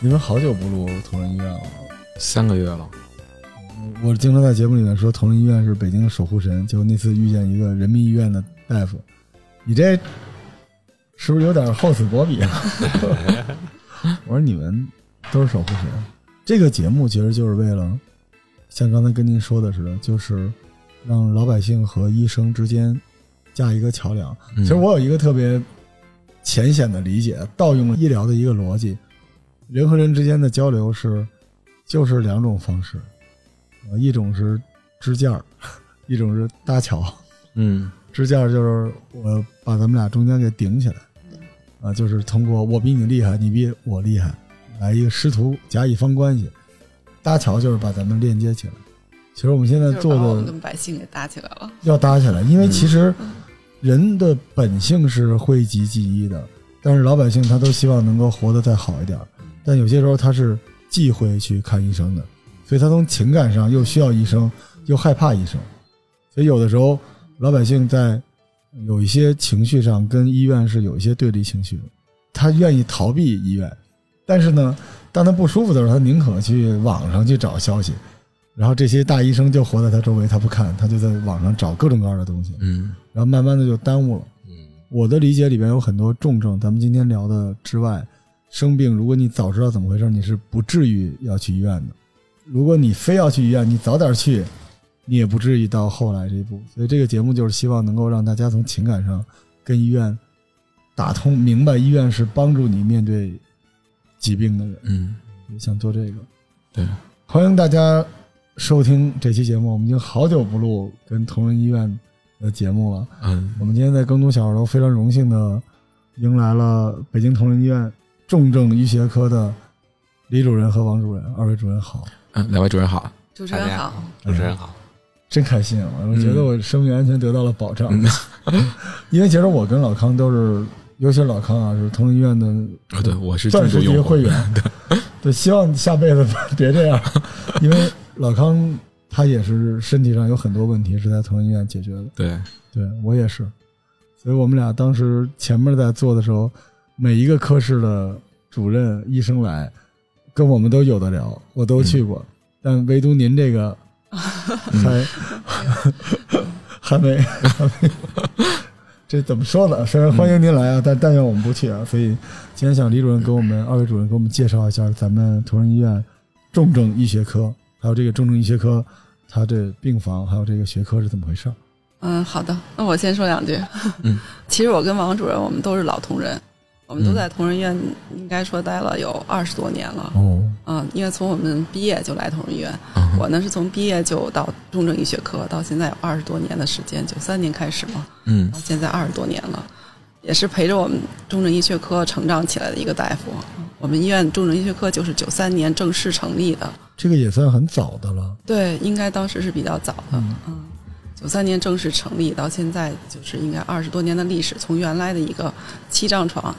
你们好久不录同仁医院了。三个月了，我经常在节目里面说同仁医院是北京的守护神，结果那次遇见一个人民医院的大夫，你这是不是有点厚此薄彼啊？我说你们都是守护神，这个节目其实就是为了像刚才跟您说的似的，就是让老百姓和医生之间架一个桥梁。嗯其实我有一个特别浅显的理解，盗用了医疗的一个逻辑，人和人之间的交流是就是两种方式，呃，一种是支架，一种是搭桥。嗯 支架就是我把咱们俩中间给顶起来，啊，就是通过我比你厉害，你比我厉害，来一个师徒甲乙方关系。搭桥就是把咱们链接起来。其实我们现在做的把我们跟百姓也搭起来了。要搭起来，因为嗯其实人的本性是讳疾忌医的，但是老百姓他都希望能够活得再好一点儿，但有些时候他是忌讳去看医生的，所以他从情感上又需要医生，又害怕医生，所以有的时候老百姓在有一些情绪上跟医院是有一些对立情绪的，他愿意逃避医院，但是呢，当他不舒服的时候，他宁可去网上去找消息。然后这些大医生就活在他周围，他不看，他就在网上找各种各样的东西，嗯然后慢慢的就耽误了。嗯我的理解里边有很多重症，咱们今天聊的之外，生病如果你早知道怎么回事，你是不至于要去医院的。如果你非要去医院，你早点去，你也不至于到后来这一步。所以这个节目就是希望能够让大家从情感上跟医院打通，明白医院是帮助你面对疾病的人。嗯，想做这个。对，欢迎大家收听这期节目。我们已经好久不录跟同仁医院的节目了。嗯我们今天在更多小二楼非常荣幸的迎来了北京同仁医院重症医学科的李主任和王主任。二位主任好，嗯，两位主任好，主持人好，主持人好，真开心啊！我觉得我生命安全得到了保障。嗯 因为其实我跟老康都是，尤其是老康啊，是同仁医院的啊，对，我是钻石级会员，对，希望下辈子 别这样，因为老康他也是身体上有很多问题是在同仁医院解决的，对，对我也是，所以我们俩当时前面在做的时候，每一个科室的主任医生来，跟我们都有的聊，我都去过，但唯独您这个 还、还没还没。这怎么说呢？虽然欢迎您来啊，但但愿我们不去啊。所以今天想李主任给我们二位主任给我们介绍一下咱们同仁医院重症医学科，还有这个重症医学科它这病房还有这个学科是怎么回事儿？嗯，好的，那我先说两句。嗯，其实我跟王主任我们都是老同仁，我们都嗯。在同仁医院应该说待了有二十多年了。哦，嗯，因为从我们毕业就来同仁医院，嗯。我呢是从毕业就到重症医学科，到现在有二十多年的时间，九三年开始嘛，嗯。到现在二十多年了，也是陪着我们重症医学科成长起来的一个大夫。我们医院重症医学科就是九三年正式成立的，这个也算很早的了。对，应该当时是比较早的。嗯。嗯，九三年正式成立，到现在就是应该二十多年的历史，从原来的一个七张床，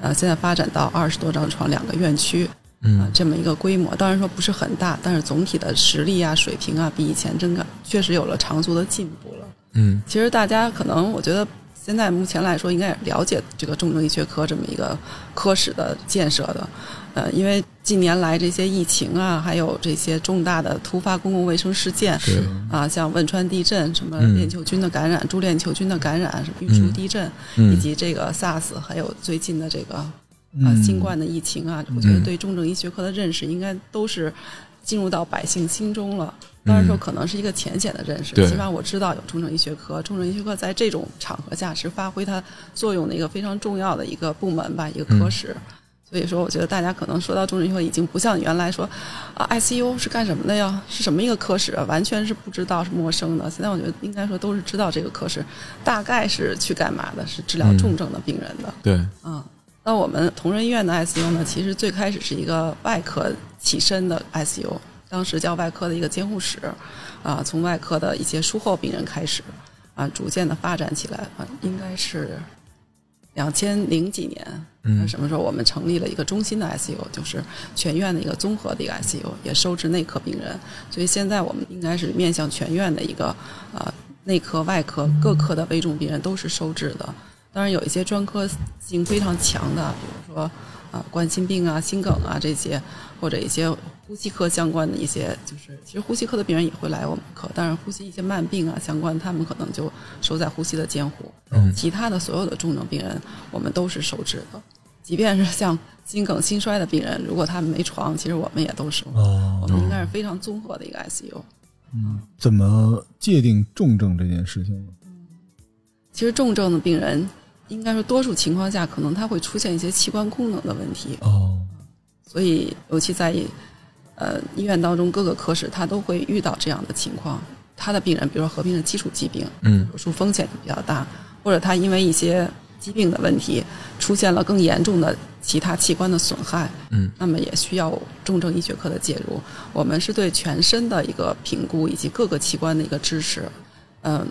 呃，现在发展到二十多张床，两个院区啊、嗯这么一个规模。当然说不是很大，但是总体的实力啊、水平啊，比以前真的确实有了长足的进步了。嗯其实大家可能，我觉得现在目前来说，应该也了解这个重症医学科这么一个科室的建设的。呃，因为近年来这些疫情啊，还有这些重大的突发公共卫生事件，是。啊，像汶川地震、什么嗯。链球菌的感染、猪链球菌的感染、什么玉树地震，以嗯及这个 SARS，还有最近的这个啊嗯新冠的疫情啊，我觉得嗯。对重症医学科的认识应该都是进入到百姓心中了。当然说可能是一个浅显的认识，对。起码我知道有重症医学科，重症医学科在这种场合下是发挥它作用的一个非常重要的一个部门吧，一个科室。所以说，我觉得大家可能说到重症以后，已经不像原来说啊，ICU 是干什么的呀？是什么一个科室啊？完全是不知道，是陌生的。现在我觉得应该说都是知道这个科室大概是去干嘛的，是治疗重症的病人的。对，嗯，那我们同仁医院的 ICU 呢，其实最开始是一个外科起身的 ICU，当时叫外科的一个监护室，啊，从外科的一些术后病人开始，啊，逐渐的发展起来，啊，应该是两千零几年，嗯什么时候我们成立了一个中心的 ICU，就是全院的一个综合的一个 ICU，也收治内科病人。所以现在我们应该是面向全院的一个呃内科、外科各科的危重病人都是收治的。当然有一些专科性非常强的，比如说啊冠心病啊、心梗啊这些，或者一些呼吸科相关的一些，就是其实呼吸科的病人也会来我们科，但是呼吸一些慢病啊相关，他们可能就收在呼吸的监护。嗯其他的所有的重症病人，我们都是收治的。即便是像心梗、心衰的病人，如果他们没床，其实我们也都收。哦我，们应该是非常综合的一个 ICU。嗯怎么界定重症这件事情呢？其实重症的病人，应该说多数情况下，可能它会出现一些器官功能的问题，哦，所以尤其在呃医院当中各个科室，它都会遇到这样的情况。他的病人，比如说合并的基础疾病，嗯手术风险就比较大，或者他因为一些疾病的问题出现了更严重的其他器官的损害，嗯，那么也需要重症医学科的介入。我们是对全身的一个评估以及各个器官的一个支持。嗯、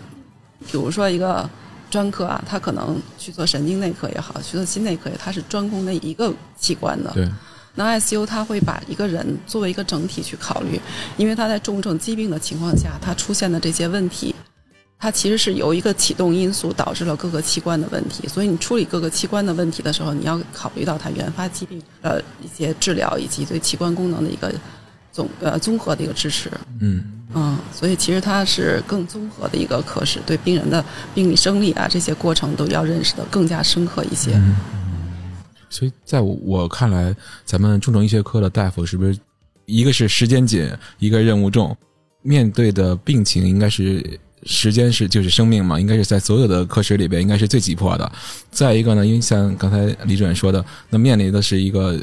比如说一个专科啊，他可能去做神经内科也好，去做心内科也好，他是专攻那一个器官的。对，那 ICU 他会把一个人作为一个整体去考虑，因为他在重症疾病的情况下，他出现的这些问题，它其实是由一个启动因素导致了各个器官的问题。所以你处理各个器官的问题的时候，你要考虑到它原发疾病的一些治疗以及对器官功能的一个总呃综合的一个支持。嗯嗯，所以其实它是更综合的一个科室，对病人的病理生理啊这些过程都要认识的更加深刻一些。嗯。所以在我我看来，咱们重症医学科的大夫是不是一个是时间紧，一个任务重，面对的病情应该是时间是就是生命嘛，应该是在所有的科室里边应该是最急迫的。再一个呢，因为像刚才李主任说的，那面临的是一个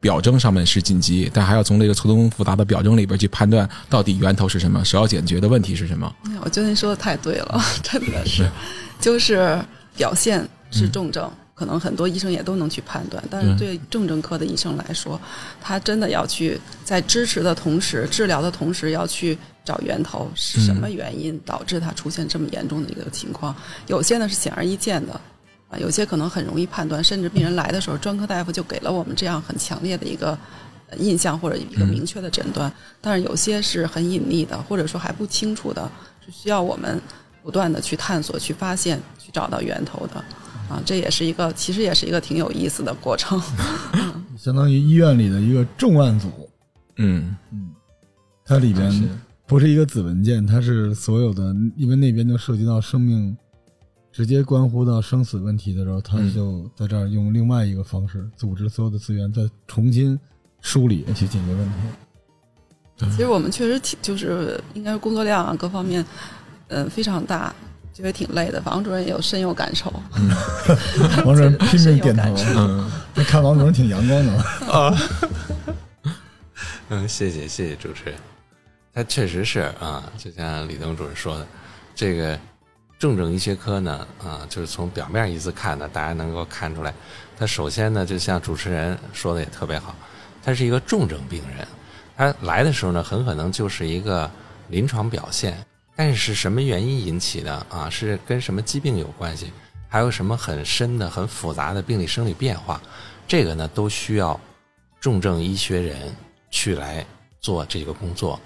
表征上面是紧急，但还要从这个错综复杂的表征里边去判断到底源头是什么，首要解决的问题是什么。哎我觉得您说的太对了，真的是，就是表现是重症，可能很多医生也都能去判断，但是嗯对重症科的医生来说，他真的要去在支持的同时，治疗的同时，要去找源头是什么原因导致他出现这么严重的一个情况。有些呢是显而易见的。啊，有些可能很容易判断，甚至病人来的时候，专科大夫就给了我们这样很强烈的一个呃印象或者一个明确的诊断。但是有些是很隐匿的，或者说还不清楚的，是需要我们不断的去探索、去发现、去找到源头的。啊，这也是一个，其实也是一个挺有意思的过程。相当于医院里的一个重案组，嗯嗯，它里边不是一个子文件，它是所有的，因为那边就涉及到生命，直接关乎到生死问题的时候，他嗯就在这儿用另外一个方式组织所有的资源，再重新梳理去解决问题。其实我们确实挺，就是应该是工作量啊各方面，嗯、非常大，觉得挺累的。王主任也有深有感受。王主任拼命点头看王主任挺阳光的啊。嗯，谢谢谢谢主持人，他确实是啊，就像李东主任说的，这个重症医学科呢啊，就是从表面意思看呢，大家能够看出来，他首先呢，就像主持人说的也特别好，他是一个重症病人，他来的时候呢，很可能就是一个临床表现，但是是什么原因引起的啊？是跟什么疾病有关系？还有什么很深的、很复杂的病理生理变化？这个呢，都需要重症医学人去来做这个工作，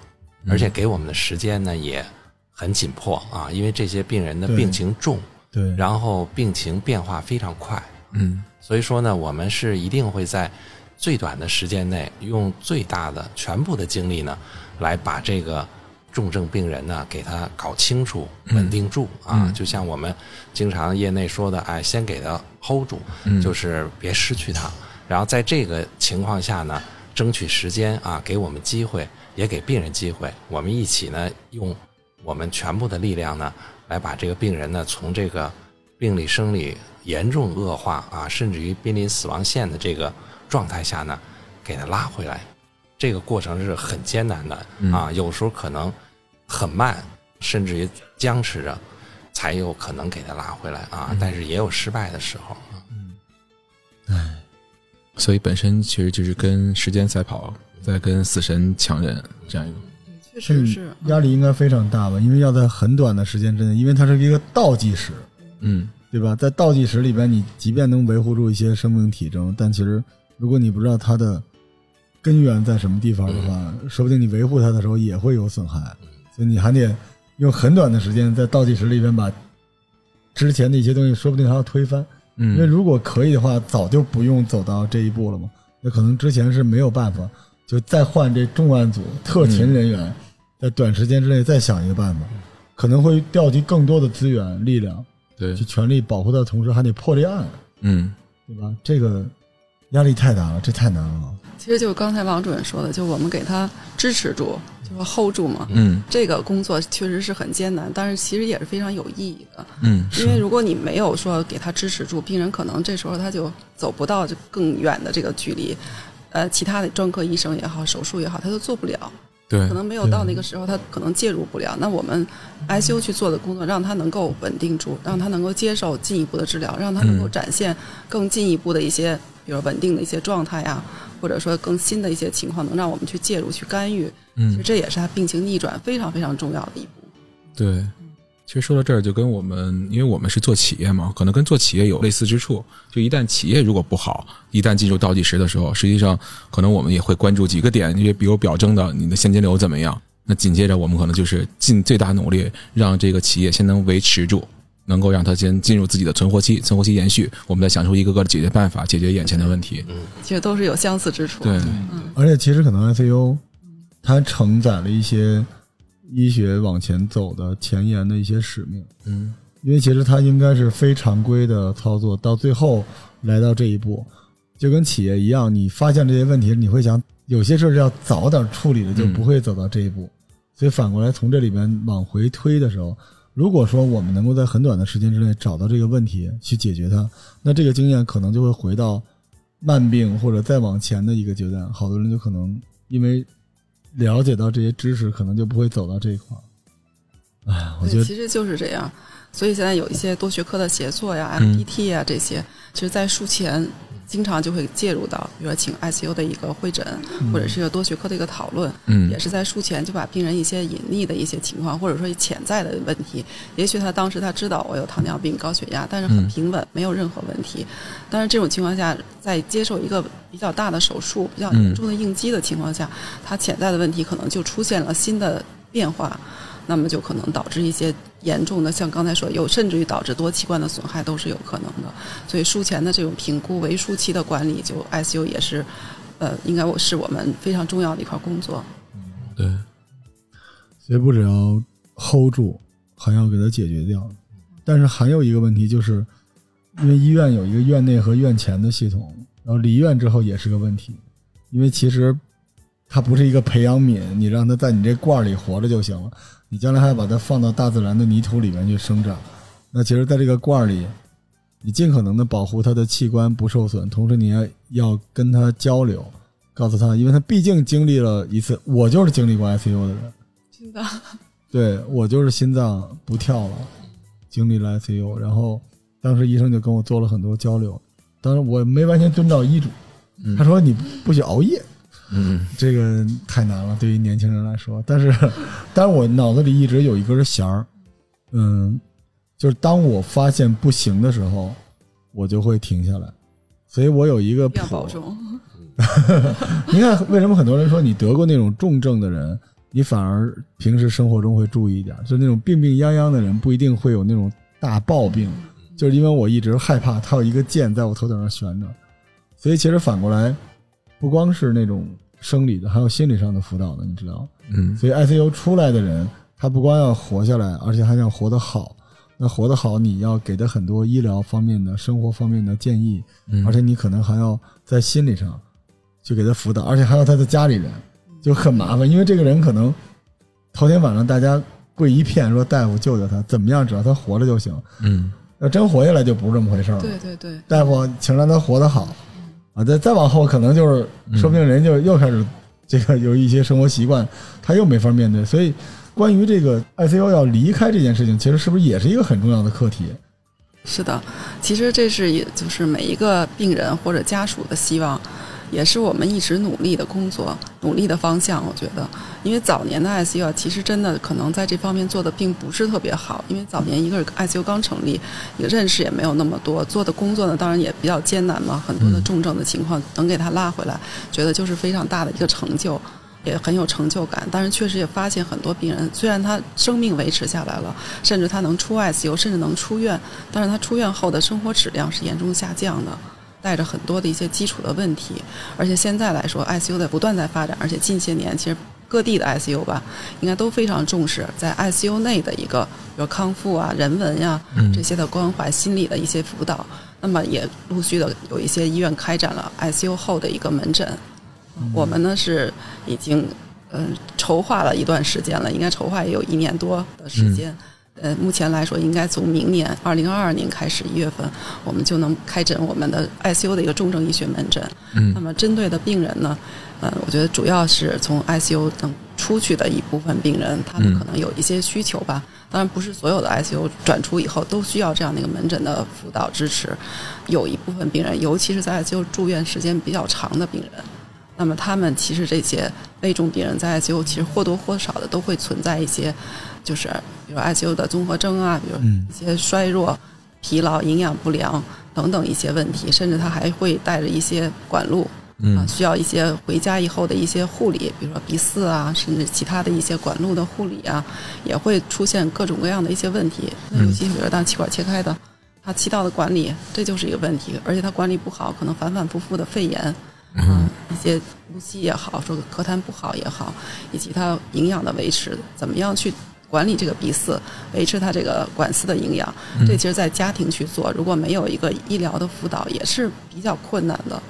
而且给我们的时间呢也很紧迫啊，因为这些病人的病情重，对，然后病情变化非常快，嗯。所以说呢，我们是一定会在最短的时间内，用最大的全部的精力呢，来把这个重症病人呢给他搞清楚、稳定住啊。嗯。就像我们经常业内说的，哎，先给他 hold 住，嗯。就是别失去他。然后在这个情况下呢，争取时间啊，给我们机会，也给病人机会，我们一起呢，用我们全部的力量呢，来把这个病人呢从这个病理生理严重恶化啊，甚至于濒临死亡线的这个状态下呢，给他拉回来。这个过程是很艰难的啊，有时候可能很慢，甚至于僵持着，才有可能给他拉回来啊。但是也有失败的时候。所以本身其实就是跟时间赛跑，在跟死神抢人这样一个。确实是压力应该非常大吧？因为要在很短的时间之内，因为它是一个倒计时，嗯对吧？在倒计时里边，你即便能维护住一些生命体征，但其实如果你不知道它的根源在什么地方的话，说不定你维护它的时候也会有损害。所以你还得用很短的时间在倒计时里边把之前的一些东西，说不定还要推翻。因为嗯，如果可以的话，早就不用走到这一步了嘛。那可能之前是没有办法，就再换这重案组特勤人员，在短时间之内再想一个办法，可能会调集更多的资源力量，对去，全力保护他的同时，还得破这案，嗯对吧？这个压力太大了，这太难了。其实就是刚才王主任说的，就我们给他支持住，就是 hold 住嘛。嗯这个工作确实是很艰难，但是其实也是非常有意义的。嗯，因为如果你没有说给他支持住，病人可能这时候他就走不到这更远的这个距离，呃，其他的专科医生也好，手术也好，他都做不了，对可，能没有到那个时候，他可能介入不了。那我们 ICU 去做的工作，让他能够稳定住，让他能够接受进一步的治疗，让他能够嗯展现更进一步的一些，比如稳定的一些状态呀，或者说更新的一些情况，能让我们去介入去干预。嗯其实嗯，这也是他病情逆转非常非常重要的一步。对。其实说到这儿，就跟我们，因为我们是做企业嘛，可能跟做企业有类似之处。就一旦企业如果不好，一旦进入倒计时的时候，实际上可能我们也会关注几个点，因为比如表征的你的现金流怎么样。那紧接着我们可能就是尽最大努力让这个企业先能维持住，能够让它先进入自己的存活期，存活期延续，我们再想出一个个的解决办法，解决眼前的问题。嗯其实都是有相似之处。对，而且其实可能 ICU 它承载了一些医学往前走的前沿的一些使命。嗯因为其实它应该是非常规的操作，到最后来到这一步，就跟企业一样，你发现这些问题，你会想有些事儿要早点处理的，就不会走到这一步。所以反过来从这里边往回推的时候，如果说我们能够在很短的时间之内找到这个问题去解决它，那这个经验可能就会回到慢病或者再往前的一个阶段，好多人就可能因为了解到这些知识，可能就不会走到这一块儿。哎，我觉对，得其实就是这样。所以现在有一些多学科的协作呀、嗯 MPT 呀这些，其实在术前经常就会介入到，比如说请 ICU 的一个会诊，或者是一个多学科的一个讨论，嗯也是在术前就把病人一些隐匿的一些情况，或者说潜在的问题，也许他当时他知道我有糖尿病、高血压，但是很嗯平稳，没有任何问题。但是这种情况下，在接受一个比较大的手术、比较严重的应激的情况下，他潜在的问题可能就出现了新的变化。那么就可能导致一些严重的，像刚才说有，甚至于导致多器官的损害都是有可能的。所以术前的这种评估、为术期的管理，就 ICU 也是，呃，应该我是我们非常重要的一块工作。对，所以不只要 hold 住，还要给它解决掉。但是还有一个问题，就是因为医院有一个院内和院前的系统，然后离院之后也是个问题，因为其实它不是一个培养皿，你让它在你这罐儿里活着就行了，你将来还要把它放到大自然的泥土里面去生长。那其实，在这个罐儿里，你尽可能的保护它的器官不受损，同时你要要跟它交流，告诉他，因为他毕竟经历了一次，我就是经历过 ICU 的人。心脏，对我就是心脏不跳了，经历了 ICU，然后当时医生就跟我做了很多交流，当时我没完全遵照医嘱，嗯他说你不许熬夜，嗯这个太难了，对于年轻人来说。但是，但是我脑子里一直有一根弦儿，嗯，就是当我发现不行的时候，我就会停下来。所以我有一个要保谱，重。你看，为什么很多人说你得过那种重症的人，你反而平时生活中会注意一点？就那种病病殃殃的人，不一定会有那种大暴病，就是因为我一直害怕他有一个剑在我头顶上悬着。所以其实反过来，不光是那种生理的，还有心理上的辅导的，你知道？嗯所以 ICU 出来的人，他不光要活下来，而且还想活得好。那活得好，你要给他很多医疗方面的、生活方面的建议，嗯，而且你可能还要在心理上去给他辅导，而且还有他的家里人，就很麻烦，因为这个人可能头天晚上大家跪一片说大夫救救他，怎么样，只要他活着就行。嗯要真活下来就不是这么回事儿了。对对对，大夫，请让他活得好啊！再再往后，可能就是说不定人就又开始这个有一些生活习惯，他又没法面对。所以，关于这个 ICU 要离开这件事情，其实是不是也是一个很重要的课题？是的，其实这是也就是每一个病人或者家属的希望，也是我们一直努力的工作、努力的方向。我觉得，因为早年的 ICU 啊其实真的可能在这方面做的并不是特别好，因为早年一个 ICU 刚成立，也认识也没有那么多，做的工作呢当然也比较艰难嘛，很多的重症的情况能给他拉回来，觉得就是非常大的一个成就。也很有成就感，但是确实也发现很多病人，虽然他生命维持下来了，甚至他能出 ICU，甚至能出院，但是他出院后的生活质量是严重下降的，带着很多的一些基础的问题。而且现在来说，ICU 在不断在发展，而且近些年其实各地的 ICU 吧，应该都非常重视在 ICU 内的一个，比如康复啊、人文呀这些的关怀、心理的一些辅导。那么也陆续的有一些医院开展了 ICU 后的一个门诊。我们呢是已经嗯筹划了一段时间了，应该筹划也有一年多的时间。呃，目前来说，应该从明年二零二二年开始一月份，我们就能开诊我们的 ICU 的一个重症医学门诊。嗯，那么针对的病人呢，呃，我觉得主要是从 ICU 等出去的一部分病人，他们可能有一些需求吧。当然，不是所有的 ICU 转出以后都需要这样的一个门诊的辅导支持。有一部分病人，尤其是在 ICU 住院时间比较长的病人。那么他们其实这些危重病人在 ICU 其实或多或少的都会存在一些，就是比如 ICU 的综合征啊，比如一些衰弱、疲劳、营养不良等等一些问题，甚至他还会带着一些管路，啊，需要一些回家以后的一些护理，比如说鼻饲啊，甚至其他的一些管路的护理啊，也会出现各种各样的一些问题。那尤其比如当气管切开的，他气道的管理这就是一个问题，而且他管理不好，可能反反复复的肺炎。嗯，一些呼吸也好，说咳痰不好也好，以及它营养的维持，怎么样去管理这个鼻饲，维持它这个管饲的营养，这其实，在家庭去做，如果没有一个医疗的辅导，也是比较困难的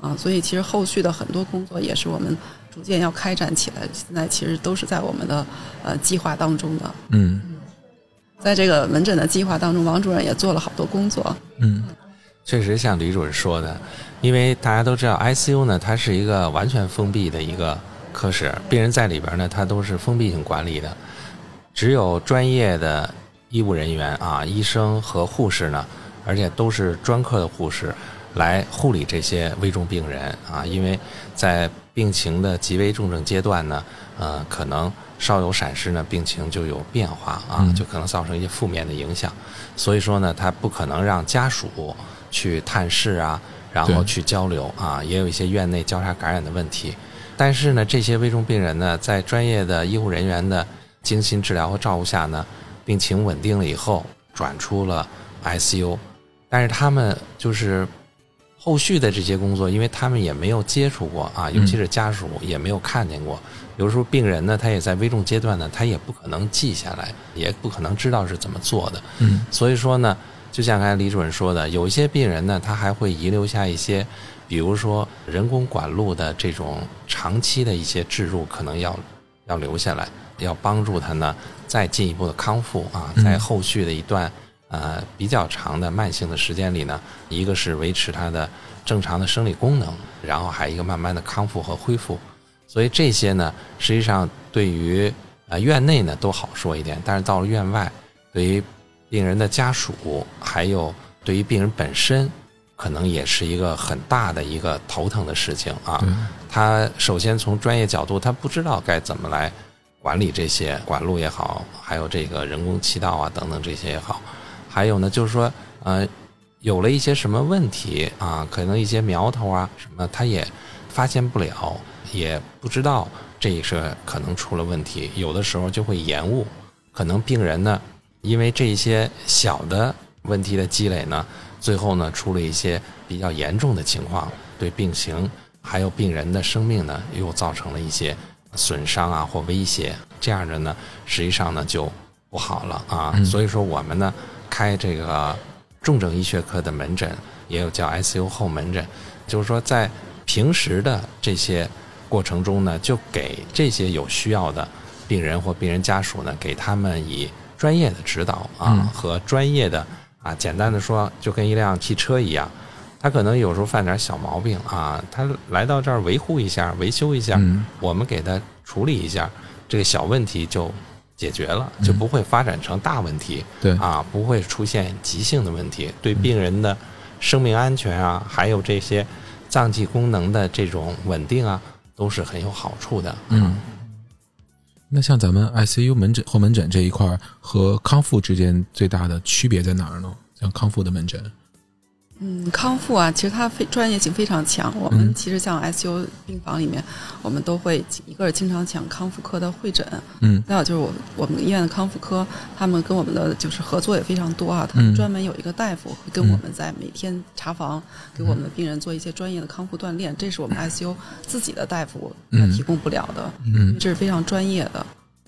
啊。所以，其实后续的很多工作也是我们逐渐要开展起来，现在其实都是在我们的呃计划当中的。嗯，在这个门诊的计划当中，王主任也做了好多工作。嗯。确实像李主任说的，因为大家都知道 ICU 呢，它是一个完全封闭的一个科室，病人在里边呢，它都是封闭性管理的，只有专业的医务人员啊，医生和护士呢，而且都是专科的护士来护理这些危重病人啊，因为在病情的极为重症阶段呢，呃，可能稍有闪失呢，病情就有变化啊，就可能造成一些负面的影响，所以说呢，他不可能让家属。去探视啊，然后去交流啊，也有一些院内交叉感染的问题。但是呢，这些危重病人呢，在专业的医护人员的精心治疗和照顾下呢，病情稳定了以后，转出了 ICU。但是他们就是后续的这些工作，因为他们也没有接触过啊，尤其是家属也没有看见过。有时候病人呢，他也在危重阶段呢，他也不可能记下来，也不可能知道是怎么做的。嗯，所以说呢。就像刚才李主任说的，有一些病人呢，他还会遗留下一些，比如说人工管路的这种长期的一些置入，可能要要留下来，要帮助他呢再进一步的康复啊，在后续的一段呃比较长的慢性的时间里呢，一个是维持他的正常的生理功能，然后还一个慢慢的康复和恢复，所以这些呢，实际上对于呃院内呢都好说一点，但是到了院外，对于病人的家属，还有对于病人本身，可能也是一个很大的一个头疼的事情啊。他首先从专业角度，他不知道该怎么来管理这些管路也好，还有这个人工气道啊等等这些也好。还有呢，就是说，呃，有了一些什么问题啊，可能一些苗头啊什么，他也发现不了，也不知道这是可能出了问题，有的时候就会延误，可能病人呢。因为这些小的问题的积累呢，最后呢出了一些比较严重的情况，对病情还有病人的生命呢又造成了一些损伤啊或威胁，这样的呢实际上呢就不好了啊。所以说我们呢开这个重症医学科的门诊，也有叫 ICU 后门诊，就是说在平时的这些过程中呢，就给这些有需要的病人或病人家属呢，给他们以。专业的指导啊，和专业的啊，简单的说，就跟一辆汽车一样，他可能有时候犯点小毛病啊，他来到这儿维护一下、维修一下，我们给他处理一下，这个小问题就解决了，就不会发展成大问题。对啊，不会出现急性的问题，对病人的生命安全啊，还有这些脏器功能的这种稳定啊，都是很有好处的。嗯，那像咱们 ICU 门诊后门诊这一块和康复之间最大的区别在哪儿呢？像康复的门诊，嗯，康复啊，其实它非专业性非常强。我们其实像 ICU 病房里面，我们都会一个是经常抢康复科的会诊，嗯。再有就是我我们医院的康复科，他们跟我们的就是合作也非常多啊。他们嗯专门有一个大夫会跟我们在每天查房，给我们的病人做一些专业的康复锻炼，这是我们 ICU 自己的大夫他嗯提供不了的，嗯。这是非常专业的。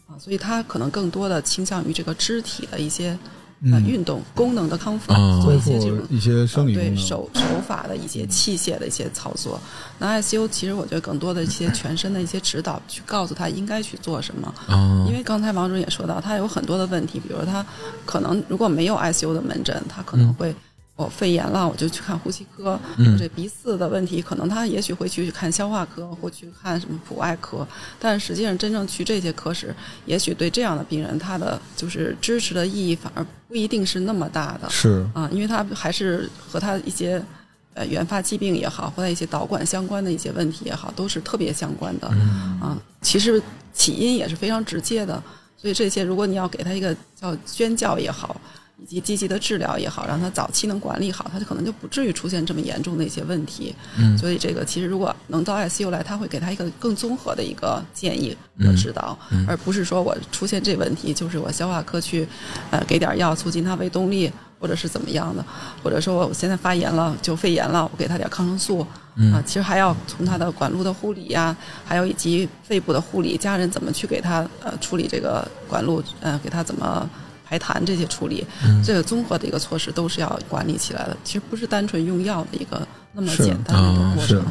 啊。所以他可能更多的倾向于这个肢体的一些呃嗯运动功能的康复，哦做一些这种一些生理功能，对手手法的一些器械的一些操作。那 ICU 其实我觉得更多的一些全身的一些指导，去告诉他应该去做什么。啊，因为刚才王主任也说到，他有很多的问题，比如他可能如果没有 ICU 的门诊，他可能嗯会。我肺炎了，我就去看呼吸科。嗯这鼻饲的问题，可能他也许会去看消化科，或去看什么普外科。但实际上，真正去这些科室，也许对这样的病人，他的就是支持的意义反而不一定是那么大的。是啊，因为他还是和他一些呃原发疾病也好，或者一些导管相关的一些问题也好，都是特别相关的。啊，其实起因也是非常直接的，所以这些如果你要给他一个叫宣教也好。以及积极的治疗也好，让他早期能管理好，他就可能就不至于出现这么严重的一些问题。嗯所以这个其实如果能到 ICU 来，他会给他一个更综合的一个建议和指导，嗯而不是说我出现这问题就是我消化科去呃给点药促进他胃动力，或者是怎么样的，或者说我现在发炎了就肺炎了，我给他点抗生素。嗯啊，其实还要从他的管路的护理呀、还有以及肺部的护理，家人怎么去给他呃处理这个管路，呃给他怎么。排痰这些处理，嗯这个综合的一个措施都是要管理起来的。其实不是单纯用药的一个那么简单的一个过程。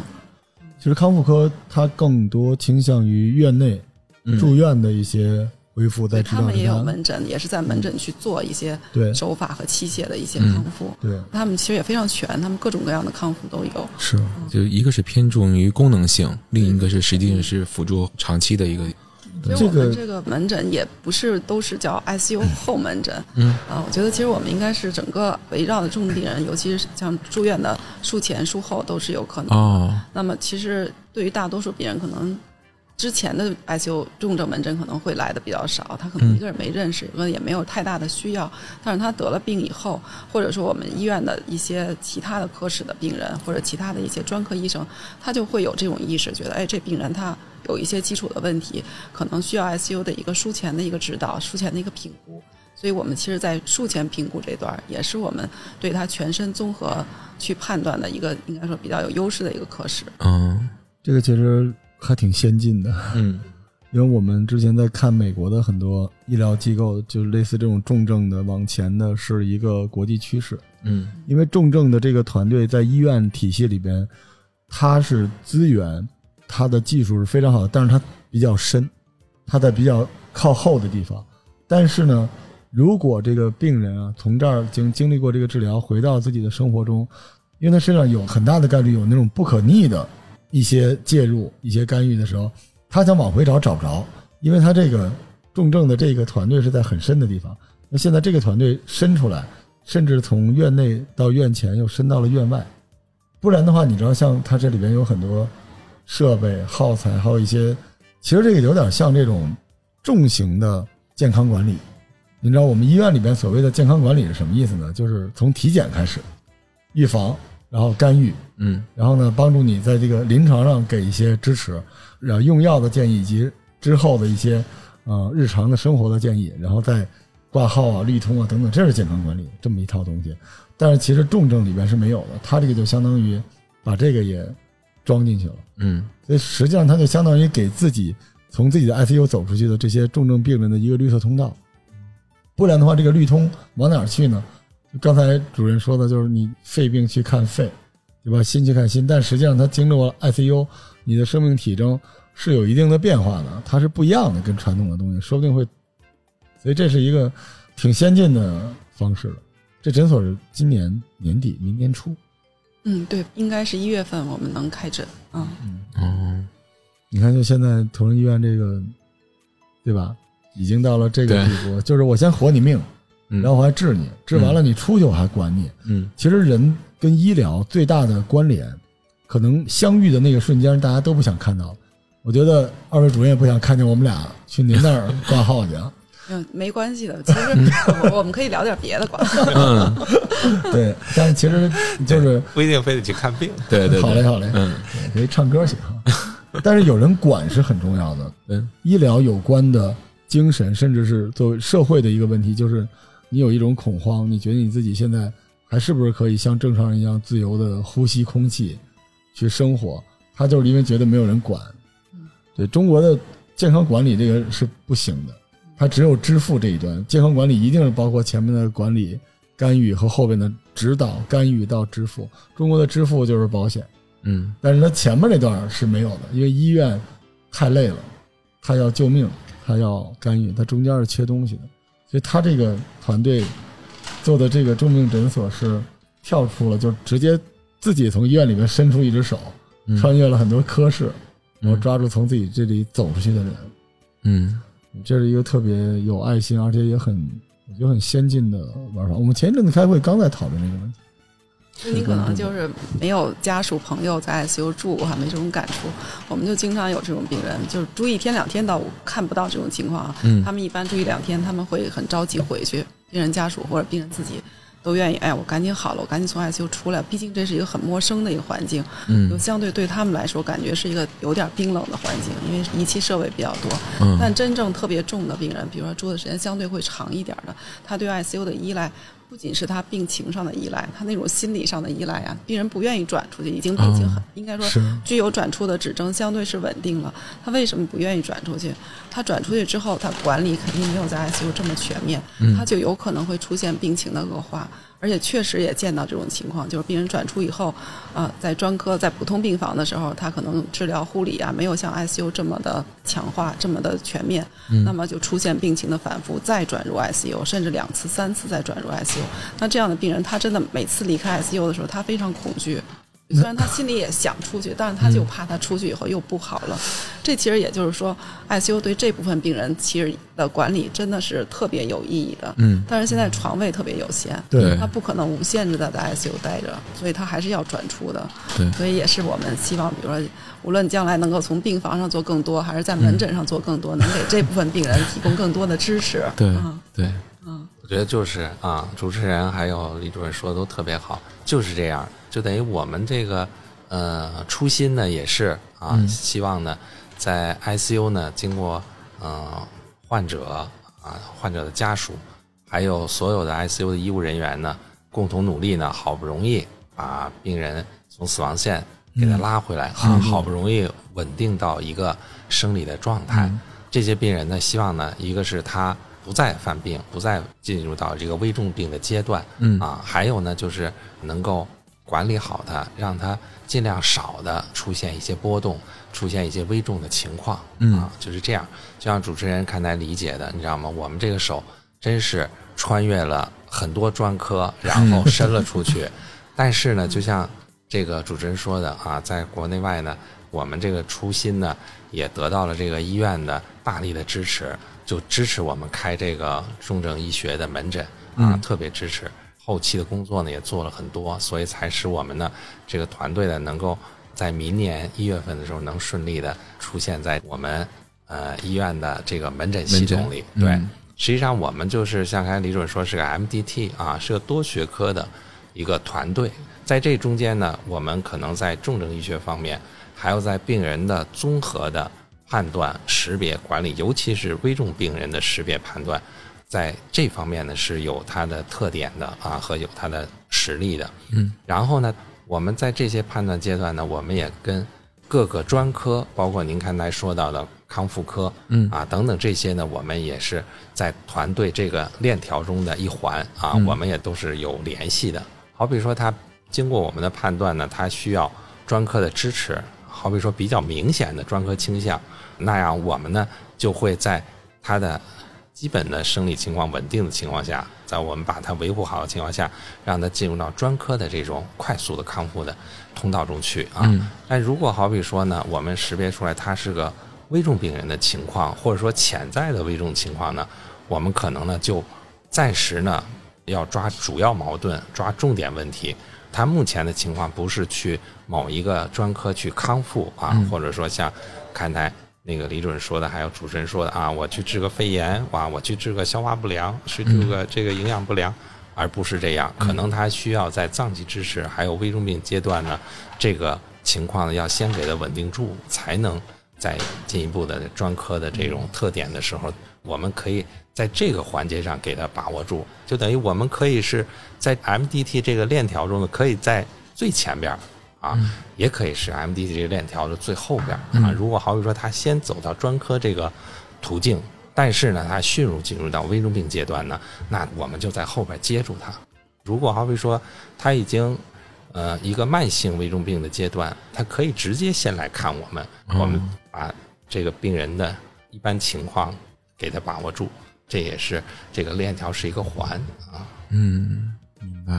其实康复科它更多倾向于院内嗯住院的一些恢复，在他们也有门诊，也是在门诊去做一些对手法和器械的一些嗯康复。对他们其实也非常全，他们各种各样的康复都有。是就一个是偏重于功能性，另一个是实际上是辅助长期的一个，这个我们这个门诊也不是都是叫 ICU 后门诊，嗯。啊，我觉得其实我们应该是整个围绕的重症病人，尤其是像住院的术前术后都是有可能。哦，那么其实对于大多数病人，可能之前的 ICU 重症门诊可能会来的比较少，他可能嗯一个人没认识，也没有太大的需要。但是他得了病以后，或者说我们医院的一些其他的科室的病人，或者其他的一些专科医生，他就会有这种意识，觉得哎，这病人他有一些基础的问题，可能需要 ICU 的一个术前的一个指导，术前的一个评估。所以我们其实，在术前评估这段，也是我们对他全身综合去判断的一个，应该说比较有优势的一个科室。嗯这个其实还挺先进的，嗯因为我们之前在看美国的很多医疗机构，就是类似这种重症的往前的是一个国际趋势。嗯因为重症的这个团队在医院体系里边，它是资源，它的技术是非常好的，但是它比较深，它在比较靠后的地方。但是呢，如果这个病人啊从这儿经经历过这个治疗，回到自己的生活中，因为他身上有很大的概率有那种不可逆的一些介入、一些干预的时候，他想往回找找不着，因为他这个重症的这个团队是在很深的地方。那现在这个团队伸出来，甚至从院内到院前又伸到了院外，不然的话，你知道，像他这里边有很多设备、耗材，还有一些，其实这个有点像这种重型的健康管理。你知道我们医院里边所谓的健康管理是什么意思呢？就是从体检开始，预防，然后干预，嗯然后呢，帮助你在这个临床上给一些支持，然后用药的建议以及之后的一些呃日常的生活的建议，然后再挂号啊、绿通啊等等，这是健康管理这么一套东西。但是其实重症里边是没有的，它这个就相当于把这个也装进去了，嗯所以实际上它就相当于给自己从自己的 ICU 走出去的这些重症病人的一个绿色通道。不然的话，这个绿通往哪儿去呢？就刚才主任说的，就是你肺病去看肺，对吧？心去看心，但实际上它经过 ICU，你的生命体征是有一定的变化的，它是不一样的，跟传统的东西，说不定会，所以这是一个挺先进的方式了。这诊所是今年年底、明年初，嗯，对，应该是一月份我们能开诊。嗯，哦你看，就现在同仁医院这个，对吧？已经到了这个地步，就是我先活你命，嗯，然后我还治你，治完了你出去我还管你。嗯其实人跟医疗最大的关联，可能相遇的那个瞬间，大家都不想看到。我觉得二位主任也不想看见我们俩去您那儿挂号去啊。嗯，没关系的。其实 我我们可以聊点别的，管。嗯，对，但是其实就是不一定非得去看病。对对，对好嘞好嘞，嗯可以唱歌去哈。但是有人管是很重要的。嗯医疗有关的精神，甚至是作为社会的一个问题，就是你有一种恐慌，你觉得你自己现在还是不是可以像正常人一样自由的呼吸空气，去生活？他就是因为觉得没有人管。对中国的健康管理这个是不行的，它只有支付这一端。健康管理一定是包括前面的管理、干预和后边的指导、干预到支付。中国的支付就是保险。嗯但是他前面那段是没有的，因为医院太累了，他要救命，他要干预，他中间是缺东西的，所以他这个团队做的这个重病诊所是跳出了，就直接自己从医院里面伸出一只手，嗯穿越了很多科室，然后抓住从自己这里走出去的人，嗯这是一个特别有爱心，而且也很我觉得很先进的玩法。我们前一阵子开会刚在讨论这个问题。就你可能就是没有家属朋友在 ICU 住过哈，没这种感触。我们就经常有这种病人，就是住一天两天倒看不到这种情况啊。嗯他们一般住一两天，他们会很着急回去，病人家属或者病人自己都愿意，哎，我赶紧好了，我赶紧从 ICU 出来。毕竟这是一个很陌生的一个环境，就嗯相对对他们来说，感觉是一个有点冰冷的环境，因为仪器设备比较多。嗯但真正特别重的病人，比如说住的时间相对会长一点的，他对 ICU 的依赖不仅是他病情上的依赖，他那种心理上的依赖啊，病人不愿意转出去，已经病情很、哦应该说是具有转出的指征，相对是稳定了。他为什么不愿意转出去？他转出去之后，他管理肯定没有在 ICU 这么全面，嗯他就有可能会出现病情的恶化。而且确实也见到这种情况，就是病人转出以后，啊、在专科在普通病房的时候，他可能治疗护理啊没有像 ICU 这么的强化，这么的全面，那么就出现病情的反复，再转入 ICU，甚至两次、三次再转入 ICU。那这样的病人，他真的每次离开 ICU 的时候，他非常恐惧。虽然他心里也想出去，但是他就怕他出去以后又不好了。这其实也就是说，ICU 对这部分病人其实的管理真的是特别有意义的。嗯但是现在床位特别有限，对他不可能无限制的在 ICU 待着，所以他还是要转出的。对所以也是我们希望，比如说，无论将来能够从病房上做更多，还是在门诊上做更多，能给这部分病人提供更多的支持。对觉得就是啊，主持人还有李主任说的都特别好，就是这样，就等于我们这个呃初心呢也是啊，嗯希望呢在 ICU 呢经过呃患者啊患者的家属，还有所有的 ICU 的医务人员呢共同努力呢，好不容易把病人从死亡线给他拉回来、啊，好不容易稳定到一个生理的状态。这些病人呢，希望呢，一个是他不再犯病，不再进入到这个危重病的阶段，嗯。啊，还有呢，就是能够管理好它，让它尽量少的出现一些波动，出现一些危重的情况，嗯。啊，就是这样。就像主持人看来理解的，你知道吗？我们这个手真是穿越了很多专科，然后伸了出去，但是呢，就像这个主持人说的啊，在国内外呢，我们这个初心呢，也得到了这个医院的大力的支持，就支持我们开这个重症医学的门诊啊，嗯特别支持。后期的工作呢也做了很多，所以才使我们呢这个团队呢能够在明年一月份的时候能顺利的出现在我们呃医院的这个门诊系统里。对，实际上我们就是像刚才李主任说是个 MDT 啊，是个多学科的一个团队。在这中间呢，我们可能在重症医学方面，还有在病人的综合的判断、识别、管理，尤其是危重病人的识别判断，在这方面呢是有它的特点的啊，和有它的实力的。嗯，然后呢，我们在这些判断阶段呢，我们也跟各个专科，包括您刚才说到的康复科，嗯啊等等这些呢，我们也是在团队这个链条中的一环啊，嗯我们也都是有联系的。好比说，他经过我们的判断呢，他需要专科的支持，好比说比较明显的专科倾向，那样我们呢就会在他的基本的生理情况稳定的情况下，在我们把它维护好的情况下，让他进入到专科的这种快速的康复的通道中去啊。嗯但如果好比说呢，我们识别出来他是个危重病人的情况，或者说潜在的危重情况呢，我们可能呢就暂时呢要抓主要矛盾，抓重点问题，他目前的情况不是去某一个专科去康复啊，嗯。或者说像刚才那个李主任说的，还有主持人说的啊，我去治个肺炎，哇，我去治个消化不良，是治个这个营养不良，而不是这样。可能他需要在脏器支持还有危重病阶段呢，这个情况呢要先给他稳定住，才能在进一步的专科的这种特点的时候，我们可以在这个环节上给他把握住，就等于我们可以是在 MDT 这个链条中呢，可以在最前边儿啊，也可以是 MDT 这个链条的最后边儿啊。如果好比说他先走到专科这个途径，但是呢，他迅速进入到危重病阶段呢，那我们就在后边接住他。如果好比说他已经呃一个慢性危重病的阶段，他可以直接先来看我们，我们把这个病人的一般情况给他把握住，这也是这个链条是一个环啊。嗯，明白。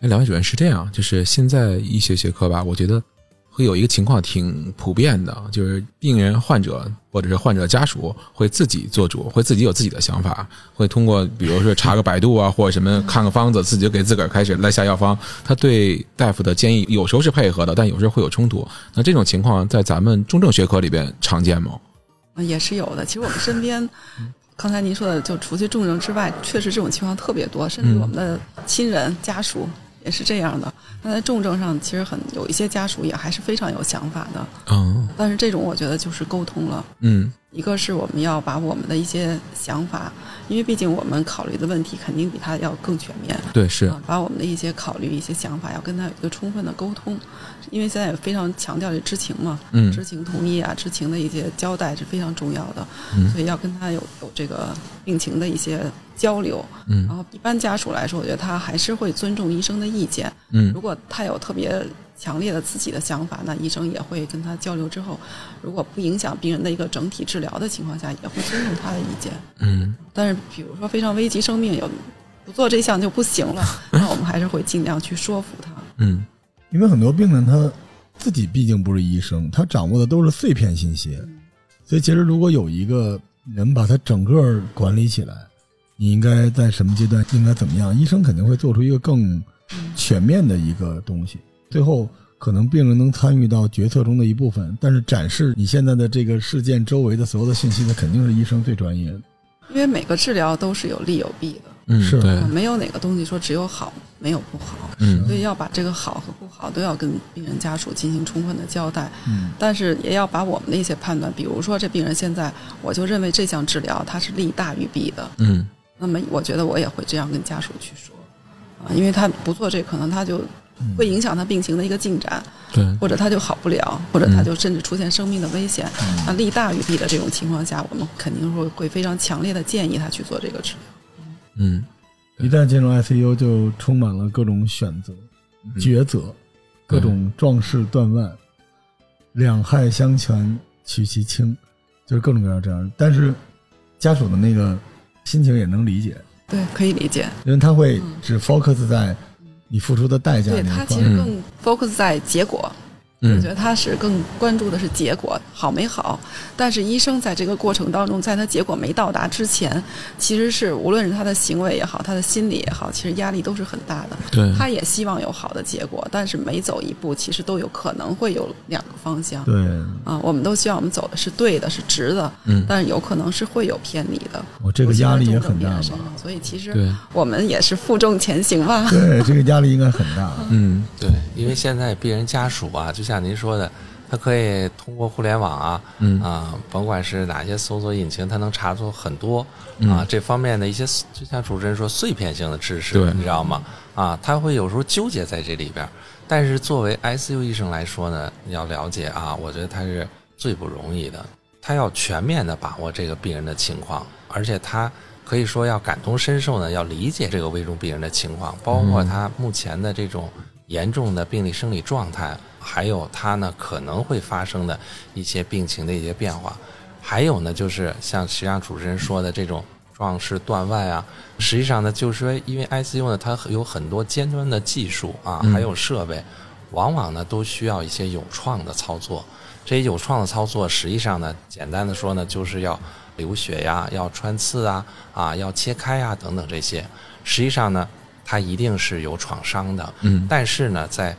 哎，两位主任是这样，就是现在医学学科吧，我觉得会有一个情况挺普遍的，就是病人、患者或者是患者家属会自己做主，会自己有自己的想法，会通过比如说查个百度啊，或者什么看个方子，自己就给自个儿开始来下药方。他对大夫的建议有时候是配合的，但有时候会有冲突。那这种情况在咱们重症学科里边常见吗？啊也是有的。其实我们身边，刚才您说的，就除去重症之外，确实这种情况特别多，甚至嗯我们的亲人、家属也是这样的。那在重症上，其实很有一些家属也还是非常有想法的，嗯但是这种我觉得就是沟通了。嗯一个是我们要把我们的一些想法，因为毕竟我们考虑的问题肯定比他要更全面，对，是啊，把我们的一些考虑、一些想法要跟他有一个充分的沟通，因为现在也非常强调这知情嘛，嗯。知情同意啊，知情的一些交代是非常重要的，嗯。所以要跟他有有这个病情的一些交流。嗯。然后一般家属来说，我觉得他还是会尊重医生的意见，嗯。如果他有特别强烈的自己的想法，那医生也会跟他交流之后，如果不影响病人的一个整体治疗的情况下，也会尊重他的意见。嗯。但是比如说非常危及生命，有不做这项就不行了，那我们还是会尽量去说服他。嗯因为很多病人他自己毕竟不是医生，他掌握的都是碎片信息，所以其实如果有一个人把他整个管理起来，你应该在什么阶段应该怎么样，医生肯定会做出一个更全面的一个东西。最后可能病人能参与到决策中的一部分，但是展示你现在的这个事件周围的所有的信息那，肯定是医生最专业的。因为每个治疗都是有利有弊的，嗯，是。对，没有哪个东西说只有好没有不好，嗯。所以要把这个好和不好都要跟病人家属进行充分的交代。嗯，但是也要把我们的一些判断，比如说这病人现在我就认为这项治疗它是利大于弊的，嗯。那么我觉得我也会这样跟家属去说，啊，因为他不做这，可能他就会影响他病情的一个进展，对，或者他就好不了，或者他就甚至出现生命的危险。那利大于弊的这种情况下，我们肯定会会非常强烈的建议他去做这个治疗。嗯一旦进入 ICU，就充满了各种选择、抉择，各种壮士断腕，两害相权取其轻，就是各种各样这样。但是家属的那个心情也能理解，对，可以理解。因为他会只 focus 在你付出的代价对。他其实更 focus 在结果，我嗯觉得他是更关注的是结果好没好。但是医生在这个过程当中，在他结果没到达之前，其实是无论是他的行为也好，他的心理也好，其实压力都是很大的。对，他也希望有好的结果，但是每走一步，其实都有可能会有两个方向。对，啊，我们都希望我们走的是对的，是直的，嗯但是有可能是会有偏离的。我这个压力也很大所以其实我们也是负重前行吧。对，这个压力应该很大。嗯对，因为现在病人家属啊，就像您说的，他可以通过互联网啊，嗯啊，甭管是哪些搜索引擎，他能查出很多嗯啊这方面的一些，就像主持人说碎片性的知识，你知道吗？啊，他会有时候纠结在这里边儿。但是作为 ICU 医生来说呢，你要了解啊，我觉得他是最不容易的，他要全面的把握这个病人的情况，而且他。可以说要感同身受呢，要理解这个危重病人的情况，包括他目前的这种严重的病理生理状态，还有它呢可能会发生的一些病情的一些变化，还有呢就是像实际上主持人说的这种壮士断腕啊，实际上呢就是说因为 ICU 呢它有很多尖端的技术啊，嗯还有设备，往往呢都需要一些有创的操作。这些有创的操作，实际上呢，简单的说呢，就是要流血呀，要穿刺啊，啊，要切开啊，等等这些。实际上呢，它一定是有创伤的。嗯但是呢，在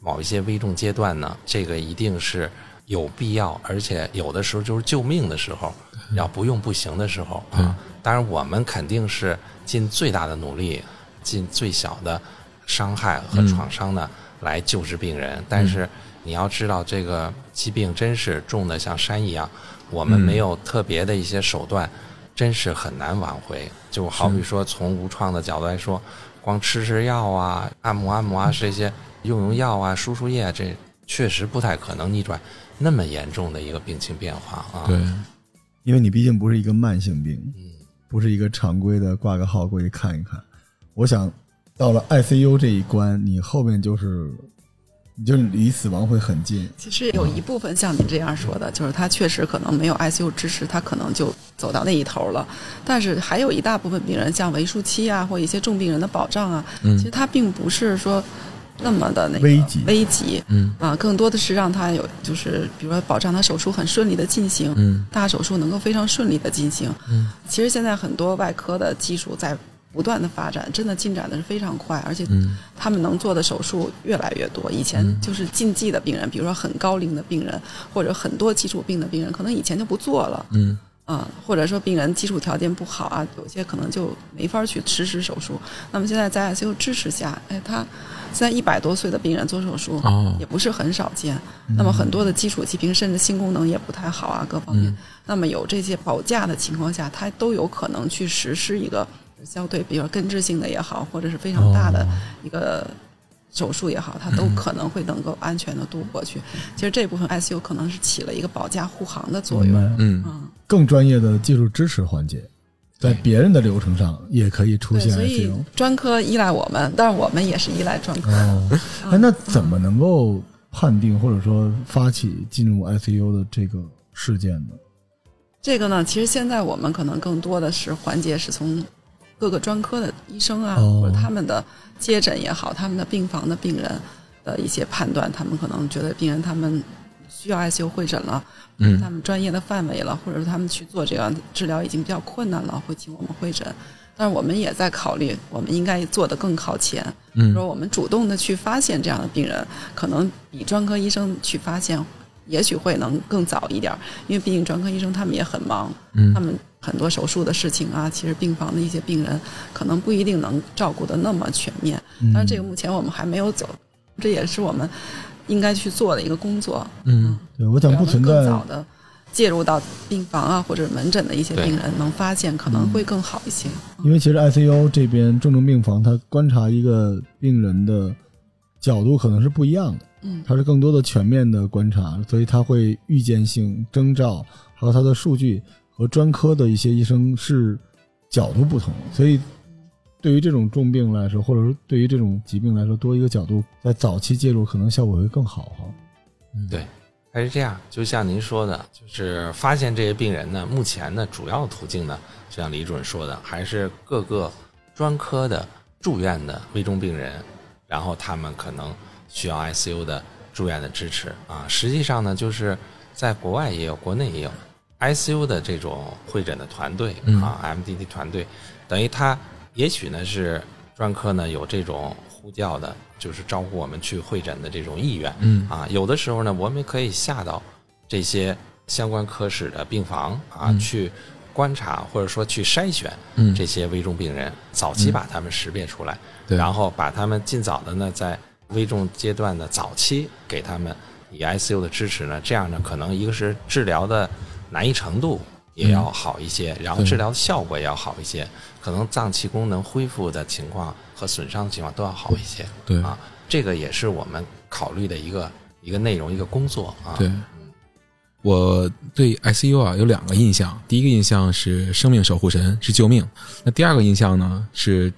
某一些危重阶段呢，这个一定是有必要，而且有的时候就是救命的时候，要不用不行的时候啊。当然，我们肯定是尽最大的努力，尽最小的伤害和创伤呢、来救治病人。但是你要知道，这个疾病真是重的像山一样，我们嗯没有特别的一些手段，真是很难挽回。就好比说，从无创的角度来说，光吃吃药啊、按摩按摩啊这些用用药啊、输输液啊，这确实不太可能逆转那么严重的一个病情变化啊。对，因为你毕竟不是一个慢性病，嗯不是一个常规的挂个号过去看一看。我想到了 ICU 这一关，你后面就是你就离死亡会很近。其实有一部分像你这样说的，就是他确实可能没有 ICU 支持，他可能就走到那一头了。但是还有一大部分病人，像为数期啊，或一些重病人的保障啊，嗯其实他并不是说那么的那个危急。危急。嗯。啊，更多的是让他有就是比如说保障他手术很顺利的进行，嗯。大手术能够非常顺利的进行。嗯。其实现在很多外科的技术在不断的发展，真的进展的是非常快，而且嗯。他们能做的手术越来越多。以前就是禁忌的病人，比如说很高龄的病人，或者很多基础病的病人，可能以前就不做了。嗯啊、或者说病人基础条件不好啊，有些可能就没法去实施手术。那么现在在 ICU 支持下，哎，他现在一百多岁的病人做手术，哦也不是很少见。那么很多的基础疾病，甚至性功能也不太好啊，各方面。嗯那么有这些保价的情况下，他都有可能去实施一个相对比如说根治性的也好，或者是非常大的一个手术也好，他都可能会能够安全的度过去。其实这部分 ICU 可能是起了一个保驾护航的作用。嗯嗯，更专业的技术支持环节，在别人的流程上也可以出，现所以。专科依赖我们，但是我们也是依赖专科。哦，哎，那怎么能够判定或者说发起进入 ICU 的这个事件呢？这个呢，其实现在我们可能更多的是环节是从各个专科的医生啊，哦。或者他们的接诊也好，他们的病房的病人的一些判断，他们可能觉得病人他们需要 ICU 会诊了，嗯。他们专业的范围了，或者是他们去做这样治疗已经比较困难了，会请我们会诊。但是我们也在考虑，我们应该做得更靠前，嗯。说我们主动的去发现这样的病人，可能比专科医生去发现，也许会能更早一点，因为毕竟专科医生他们也很忙，嗯。他们很多手术的事情啊，其实病房的一些病人可能不一定能照顾的那么全面。嗯当然，这个目前我们还没有走，这也是我们应该去做的一个工作。嗯对，我想不存在更在早的介入到病房啊或者门诊的一些病人，能发现可能会更好一些。因为其实 ICU 这边重症病房，它观察一个病人的角度可能是不一样的，嗯它是更多的全面的观察，所以它会预见性征兆，还有它的数据和专科的一些医生是角度不同，所以对于这种重病来说，或者说对于这种疾病来说，多一个角度在早期介入，可能效果会更好哈。嗯对，还是这样，就像您说的，就是发现这些病人呢，目前呢主要途径呢，就像李主任说的，还是各个专科的住院的危重病人，然后他们可能需要 ICU 的住院的支持啊。实际上呢，就是在国外也有，国内也有 ICU 的这种会诊的团队嗯。啊，MDT 团队，等于他也许呢是专科呢有这种呼叫的，就是招呼我们去会诊的这种意愿。嗯。啊，有的时候呢，我们可以下到这些相关科室的病房啊，嗯。去观察或者说去筛选嗯。这些危重病人，早期把他们识别出来，对。然后把他们尽早的呢，在危重阶段的早期给他们以 ICU 的支持呢，这样呢，可能一个是治疗的难易程度也要好一些，然后治疗的效果也要好一些，可能脏器功能恢复的情况和损伤的情况都要好一些。对啊，这个也是我们考虑的一个一个内容，一个工作啊。对，我对 ICU 啊有两个印象，第一个印象是生命守护神，是救命；那第二个印象呢，是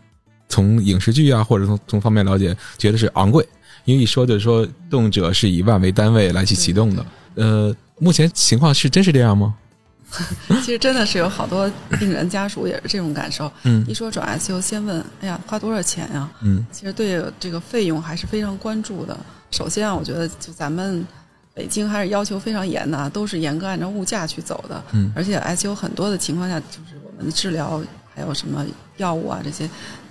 从影视剧啊或者从从方面了解，觉得是昂贵，因为一说就是说动辄是以万为单位来去启动的。呃，目前情况是真是这样吗？其实真的是有好多病人家属也是这种感受。嗯一说转 ICU，先问：“哎呀，花多少钱呀、嗯其实对这个费用还是非常关注的。首先啊，我觉得就咱们北京还是要求非常严的啊，都是严格按照物价去走的。嗯而且 ICU 很多的情况下，就是我们的治疗还有什么药物啊这些，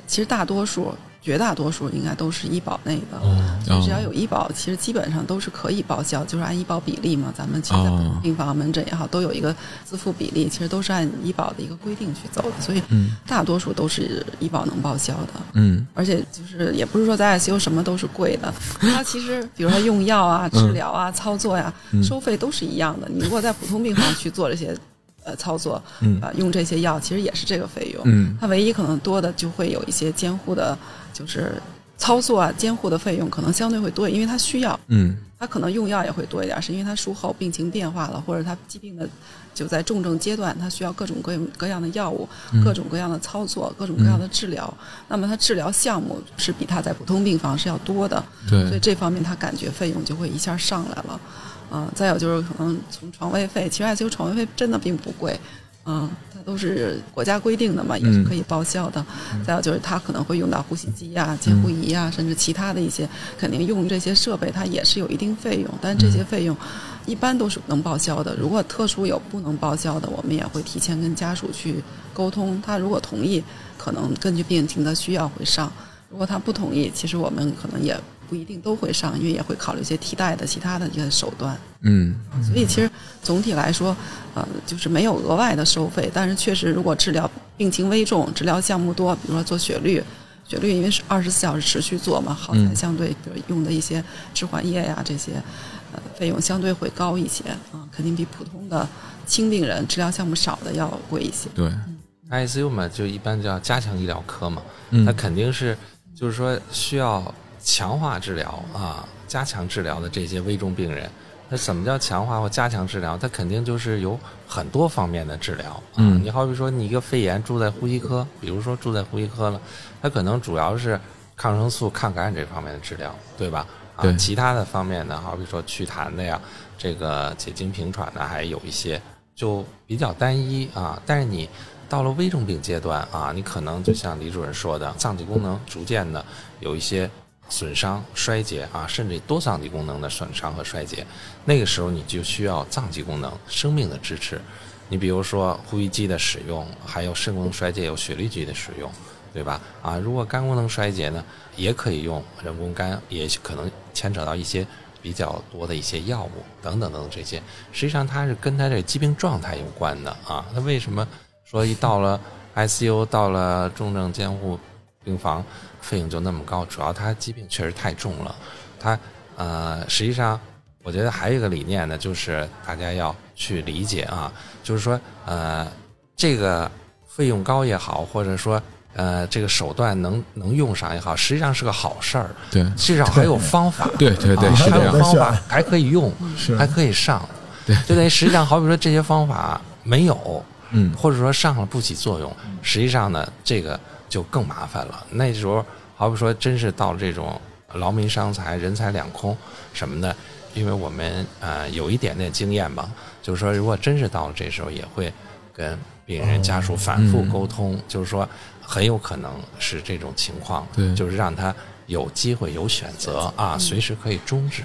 其实大多数、绝大多数应该都是医保内的。嗯所以只要有医保，其实基本上都是可以报销，就是按医保比例嘛。咱们其实病房、门诊也好，都有一个自付比例，其实都是按医保的一个规定去走的。所以嗯大多数都是医保能报销的。嗯而且就是也不是说在 ICU 什么都是贵的，它其实比如说用药啊、治疗啊、操作呀、嗯收费都是一样的。你如果在普通病房去做这些呃操作，嗯啊、用这些药，其实也是这个费用。嗯它唯一可能多的就会有一些监护的，就是操作啊、监护的费用可能相对会多，因为他需要。嗯他可能用药也会多一点，是因为他术后病情变化了，或者他疾病的就在重症阶段，他需要各种各各样的药物、嗯各种各样的操作、各种各样的治疗。那么他治疗项目是比他在普通病房是要多的，对所以这方面他感觉费用就会一下上来了。啊、再有就是可能从床位费，其实 ICU 床位费真的并不贵，嗯，它都是国家规定的嘛，也是可以报销的。再有就是它可能会用到呼吸机呀、监护仪呀，甚至其他的一些，肯定用这些设备，它也是有一定费用，但这些费用一般都是能报销的。如果特殊有不能报销的，我们也会提前跟家属去沟通，他如果同意，可能根据病情的需要会上；如果他不同意，其实我们可能也不一定都会上，因为也会考虑一些替代的其他的一些手段。嗯。所以其实总体来说，呃，就是没有额外的收费，但是确实如果治疗病情危重、治疗项目多，比如说做血滤，血滤因为是二十四小时持续做嘛，耗材嗯。相对比如用的一些置换液呀这些，呃，费用相对会高一些啊、肯定比普通的轻病人治疗项目少的要贵一些。对。ICU 嘛，就一般叫加强医疗科嘛，嗯。它肯定是就是说需要强化治疗啊，加强治疗的这些危重病人。那怎么叫强化或加强治疗？它肯定就是有很多方面的治疗啊。嗯你好比说你一个肺炎住在呼吸科，比如说住在呼吸科了，它可能主要是抗生素、抗感染这方面的治疗，对吧？啊对，其他的方面呢，好比说祛痰的呀，这个解经平喘的，还有一些就比较单一啊。但是你到了危重病阶段啊，你可能就像李主任说的，脏器功能逐渐的有一些损伤、衰竭啊，甚至多脏器功能的损伤和衰竭。那个时候你就需要脏器功能、生命的支持。你比如说呼吸机的使用，还有肾功能衰竭有血滤机的使用，对吧？啊，如果肝功能衰竭呢，也可以用人工肝，也可能牵扯到一些比较多的一些药物等等等等这些。实际上它是跟它这疾病状态有关的啊。那为什么说一到了 ICU，到了重症监护病房，费用就那么高？主要他疾病确实太重了。他呃，实际上我觉得还有一个理念呢，就是大家要去理解啊，就是说呃，这个费用高也好，或者说呃这个手段能能用上也好，实际上是个好事儿。对至少还有方法，对对对啊还有是这样方法，还可以用，还可以上。对就等于实际上，好比说这些方法没有，嗯或者说上了不起作用，实际上呢，这个就更麻烦了。那时候，好比说，真是到了这种劳民伤财、人财两空什么的，因为我们呃有一点点经验吧，就是说，如果真是到了这时候，也会跟病人家属反复嗯沟通，就是说，很有可能是这种情况，就是让他有机会、有选择啊，随时可以终止，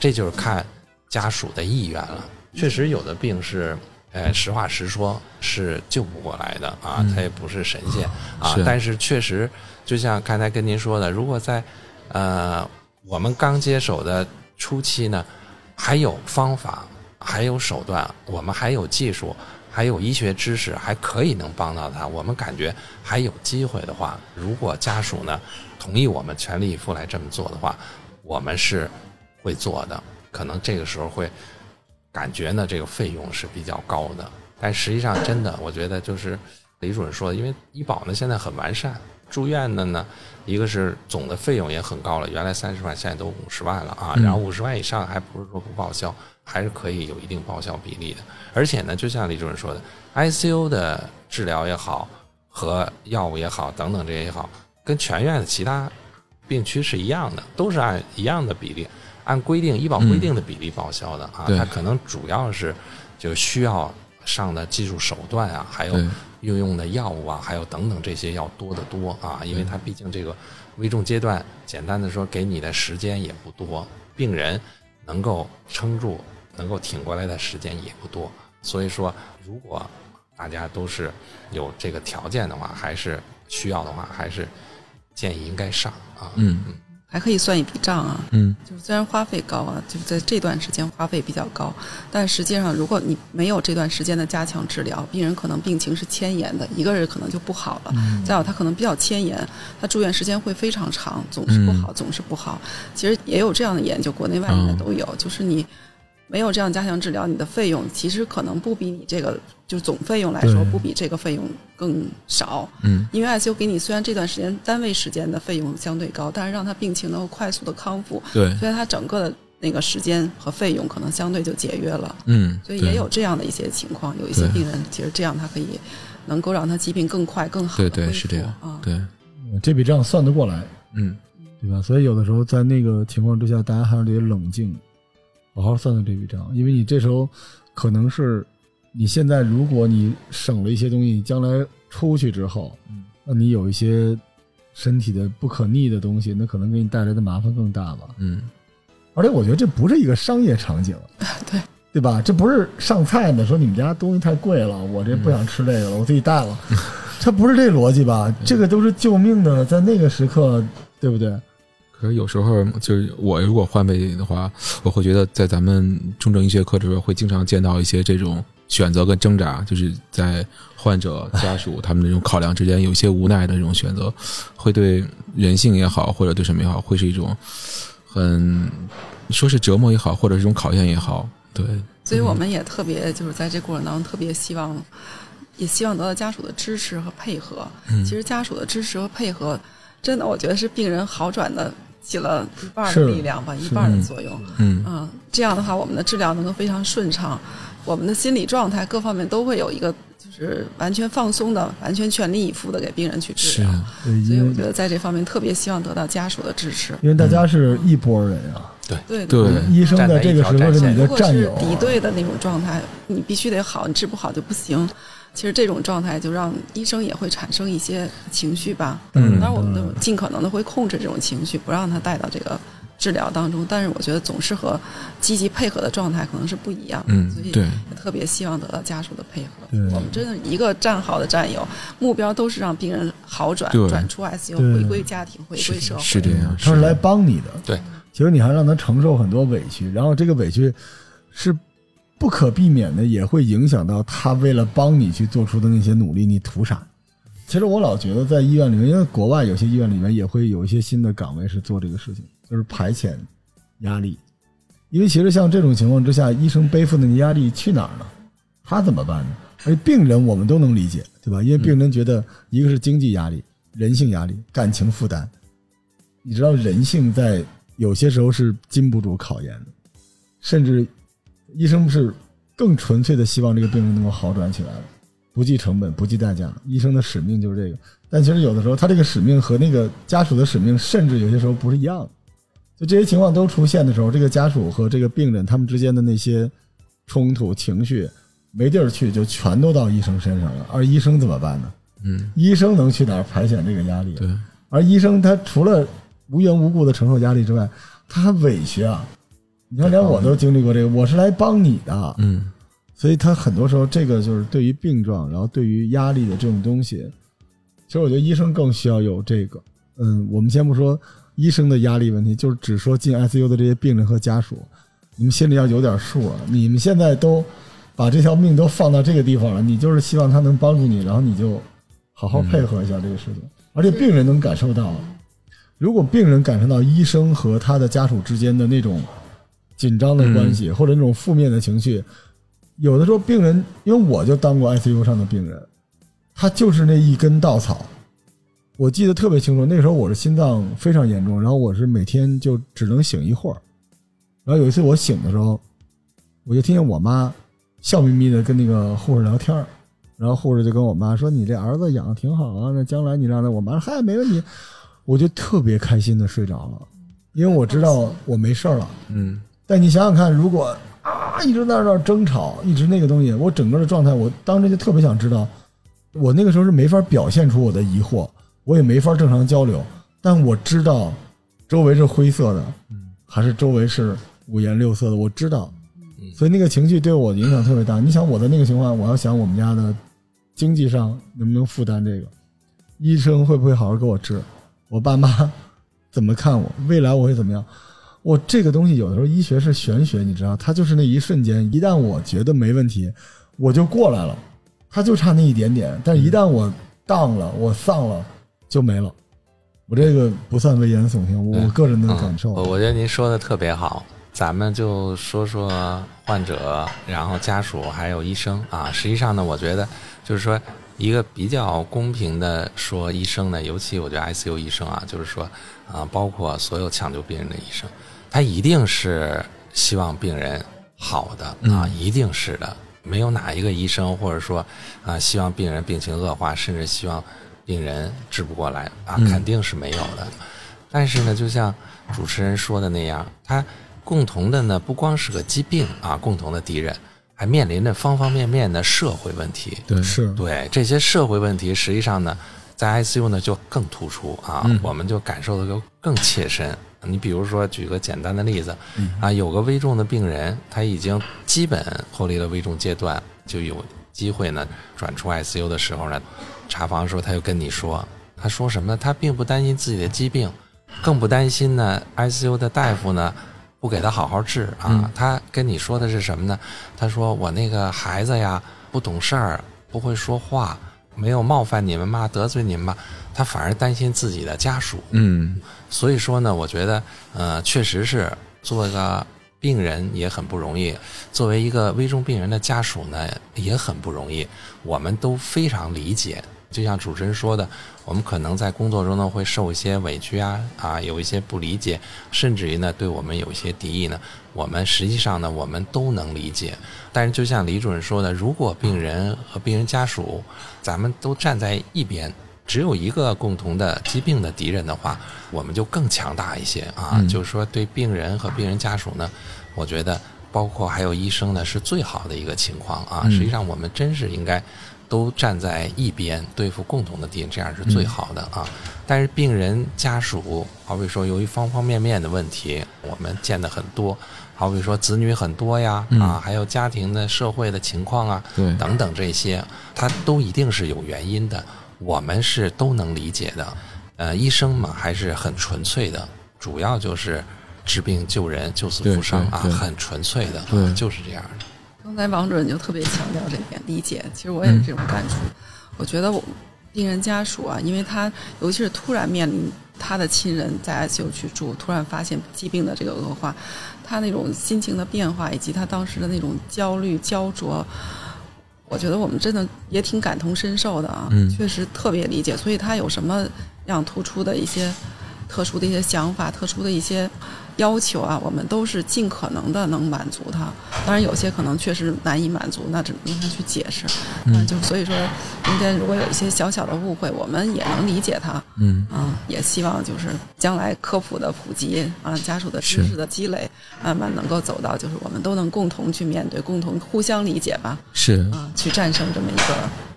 这就是看家属的意愿了。确实，有的病是，呃，实话实说，是救不过来的啊，他也不是神仙啊。但是确实，就像刚才跟您说的，如果在呃我们刚接手的初期呢，还有方法，还有手段，我们还有技术，还有医学知识，还可以能帮到他。我们感觉还有机会的话，如果家属呢同意我们全力以赴来这么做的话，我们是会做的。可能这个时候会感觉呢，这个费用是比较高的，但实际上真的，我觉得就是李主任说的，因为医保呢现在很完善，住院的呢，一个是总的费用也很高了，原来三十万，现在都五十万了啊，嗯。然后五十万以上还不是说不报销，还是可以有一定报销比例的，而且呢，就像李主任说的，ICU 的治疗也好和药物也好等等这些也好，跟全院的其他病区是一样的，都是按一样的比例。按规定医保规定的比例报销的啊，它可能主要是就需要上的技术手段啊，还有运用的药物啊，还有等等这些要多得多啊，因为它毕竟这个危重阶段，简单的说给你的时间也不多，病人能够撑住、能够挺过来的时间也不多，所以说如果大家都是有这个条件的话，还是需要的话，还是建议应该上啊。嗯。嗯还可以算一笔账啊。嗯就是虽然花费高啊，就是在这段时间花费比较高，但实际上如果你没有这段时间的加强治疗，病人可能病情是迁延的，一个人可能就不好了。再有他可能比较迁延，他住院时间会非常长，总是不好，总是不好。其实也有这样的研究，国内外应该都有，就是你没有这样加强治疗，你的费用其实可能不比你这个就总费用来说不比这个费用更少。嗯因为 ICU 给你虽然这段时间单位时间的费用相对高，但是让他病情能够快速的康复，对所以他整个的那个时间和费用可能相对就节约了。嗯，所以也有这样的一些情况，有一些病人其实这样他可以能够让他疾病更快、更好对对的恢复是这样啊。对这笔账算得过来，嗯对吧？所以有的时候在那个情况之下，大家还是得冷静，好好算算这笔账，因为你这时候可能是你现在如果你省了一些东西，将来出去之后，嗯那你有一些身体的不可逆的东西，那可能给你带来的麻烦更大吧。嗯而且我觉得这不是一个商业场景，对对吧？这不是上菜呢，说你们家东西太贵了，我这不想吃这个了，我自己带了，它不是这逻辑吧？这个都是救命的，在那个时刻，对不对？可是有时候就是我如果换位的话，我会觉得在咱们重症医学科里边会经常见到一些这种选择跟挣扎，就是在患者家属他们这种考量之间有些无奈的这种选择，会对人性也好，或者对什么也好，会是一种很说是折磨也好，或者是一种考验也好，对，所以我们也特别就是在这过程当中特别希望，也希望得到家属的支持和配合。嗯。其实家属的支持和配合，真的我觉得是病人好转的起了一半的力量吧，一半的作用。嗯。嗯，这样的话，我们的治疗能够非常顺畅，我们的心理状态各方面都会有一个就是完全放松的、完全全力以赴的给病人去治是疗。对，所以我觉得在这方面特别希望得到家属的支持。因为大家是一拨人啊，对对对医生在这个时候是你的如果是战友啊，敌对的那种状态，你必须得好，你治不好就不行。其实这种状态就让医生也会产生一些情绪吧。嗯当然我们都尽可能的会控制这种情绪，不让他带到这个治疗当中。但是我觉得总是和积极配合的状态可能是不一样的，嗯所以对。特别希望得到家属的配合。对。我们真的一个战壕的战友，目标都是让病人好转，转出 ICU，回归家庭，回归社会。是这样，他是来帮你的，对，其实你还让他承受很多委屈，然后这个委屈是不可避免的，也会影响到他为了帮你去做出的那些努力，你图啥？其实我老觉得在医院里面，因为国外有些医院里面也会有一些新的岗位是做这个事情，就是排遣压力。因为其实像这种情况之下，医生背负的压力去哪儿呢？他怎么办呢？而病人我们都能理解，对吧？因为病人觉得一个是经济压力、人性压力、感情负担。你知道人性在有些时候是经不住考验的，甚至医生是更纯粹的希望这个病人能够好转起来，不计成本、不计代价。医生的使命就是这个。但其实有的时候，他这个使命和那个家属的使命，甚至有些时候不是一样的。就这些情况都出现的时候，这个家属和这个病人他们之间的那些冲突、情绪没地儿去，就全都到医生身上了。而医生怎么办呢？嗯医生能去哪儿排遣这个压力？对，而医生他除了无缘无故的承受压力之外，他还委屈啊！你看，连我都经历过这个，我是来帮你的，嗯所以他很多时候这个就是对于病状，然后对于压力的这种东西，其实我觉得医生更需要有这个。嗯，我们先不说医生的压力问题，就是只说进 ICU 的这些病人和家属，你们心里要有点数啊！你们现在都把这条命都放到这个地方了，你就是希望他能帮助你，然后你就好好配合一下这个事情，而且病人能感受到。如果病人感受到医生和他的家属之间的那种紧张的关系，或者那种负面的情绪，有的时候病人，因为我就当过 ICU 上的病人，他就是那一根稻草。我记得特别清楚，那时候我是心脏非常严重，然后我是每天就只能醒一会儿。然后有一次我醒的时候，我就听见我妈笑眯眯的跟那个护士聊天儿然后护士就跟我妈说：“你这儿子养的挺好啊，那将来你让他……”我妈说：“嗨，没问题。”我就特别开心的睡着了，因为我知道我没事儿了。嗯但你想想看，如果啊一直在那儿争吵，一直那个东西，我整个的状态，我当时就特别想知道，我那个时候是没法表现出我的疑惑，我也没法正常交流，但我知道周围是灰色的，还是周围是五颜六色的，我知道，所以那个情绪对我的影响特别大。你想我的那个情况，我要想我们家的经济上能不能负担这个，医生会不会好好给我治，我爸妈 怎么看我，未来我会怎么样。我这个东西有的时候医学是玄学，你知道，它就是那一瞬间，一旦我觉得没问题，我就过来了，它就差那一点点。但一旦我荡了，我丧了，就没了。我这个不算危言耸听，我个人的感受。我我觉得您说的特别好，咱们就说说患者，然后家属还有医生啊。实际上呢，我觉得就是说一个比较公平的说，医生呢，尤其我觉得 ICU 医生啊，就是说啊，包括所有抢救病人的医生。他一定是希望病人好的啊，一定是的，没有哪一个医生或者说啊希望病人病情恶化，甚至希望病人治不过来啊，肯定是没有的。但是呢，就像主持人说的那样，他共同的呢不光是个疾病啊，共同的敌人，还面临着方方面面的社会问题。对，是对这些社会问题，实际上呢，在 ICU 呢就更突出啊，我们就感受的就更切身。你比如说，举个简单的例子，啊，有个危重的病人，他已经基本脱离了危重阶段，就有机会呢转出 ICU 的时候呢，查房的时候他就跟你说，他说什么呢？他并不担心自己的疾病，更不担心呢 ICU 的大夫呢不给他好好治啊。他跟你说的是什么呢？他说我那个孩子呀不懂事儿，不会说话，没有冒犯你们吧，得罪你们吧。他反而担心自己的家属，嗯，所以说呢，我觉得，呃，确实是做个病人也很不容易，作为一个危重病人的家属呢也很不容易，我们都非常理解。就像主持人说的，我们可能在工作中呢会受一些委屈啊，啊，有一些不理解，甚至于呢对我们有一些敌意呢，我们实际上呢我们都能理解。但是就像李主任说的，如果病人和病人家属，咱们都站在一边。只有一个共同的疾病的敌人的话，我们就更强大一些啊！就是说，对病人和病人家属呢，我觉得包括还有医生呢，是最好的一个情况啊。实际上，我们真是应该都站在一边对付共同的敌人，这样是最好的啊。但是，病人家属，好比说由于方方面面的问题，我们见的很多，好比说子女很多呀，啊，还有家庭的社会的情况啊，等等这些，它都一定是有原因的。我们是都能理解的，呃，医生嘛还是很纯粹的，主要就是治病救人、救死扶伤啊，很纯粹的，对，就是这样的。刚才王主任就特别强调这点理解，其实我也是这种感触。我觉得我病人家属啊，因为他尤其是突然面临他的亲人在 ICU 去住，突然发现疾病的这个恶化，他那种心情的变化以及他当时的那种焦虑焦灼。我觉得我们真的也挺感同身受的啊，确实特别理解。所以他有什么样突出的一些特殊的一些想法、特殊的一些要求啊，我们都是尽可能的能满足他。当然有些可能确实难以满足，那只能跟他去解释。嗯，就所以说中间如果有一些小小的误会，我们也能理解他。嗯啊，也希望就是将来科普的普及啊，家属的知识的积累，慢慢能够走到就是我们都能共同去面对、共同互相理解吧。是啊，去战胜这么一个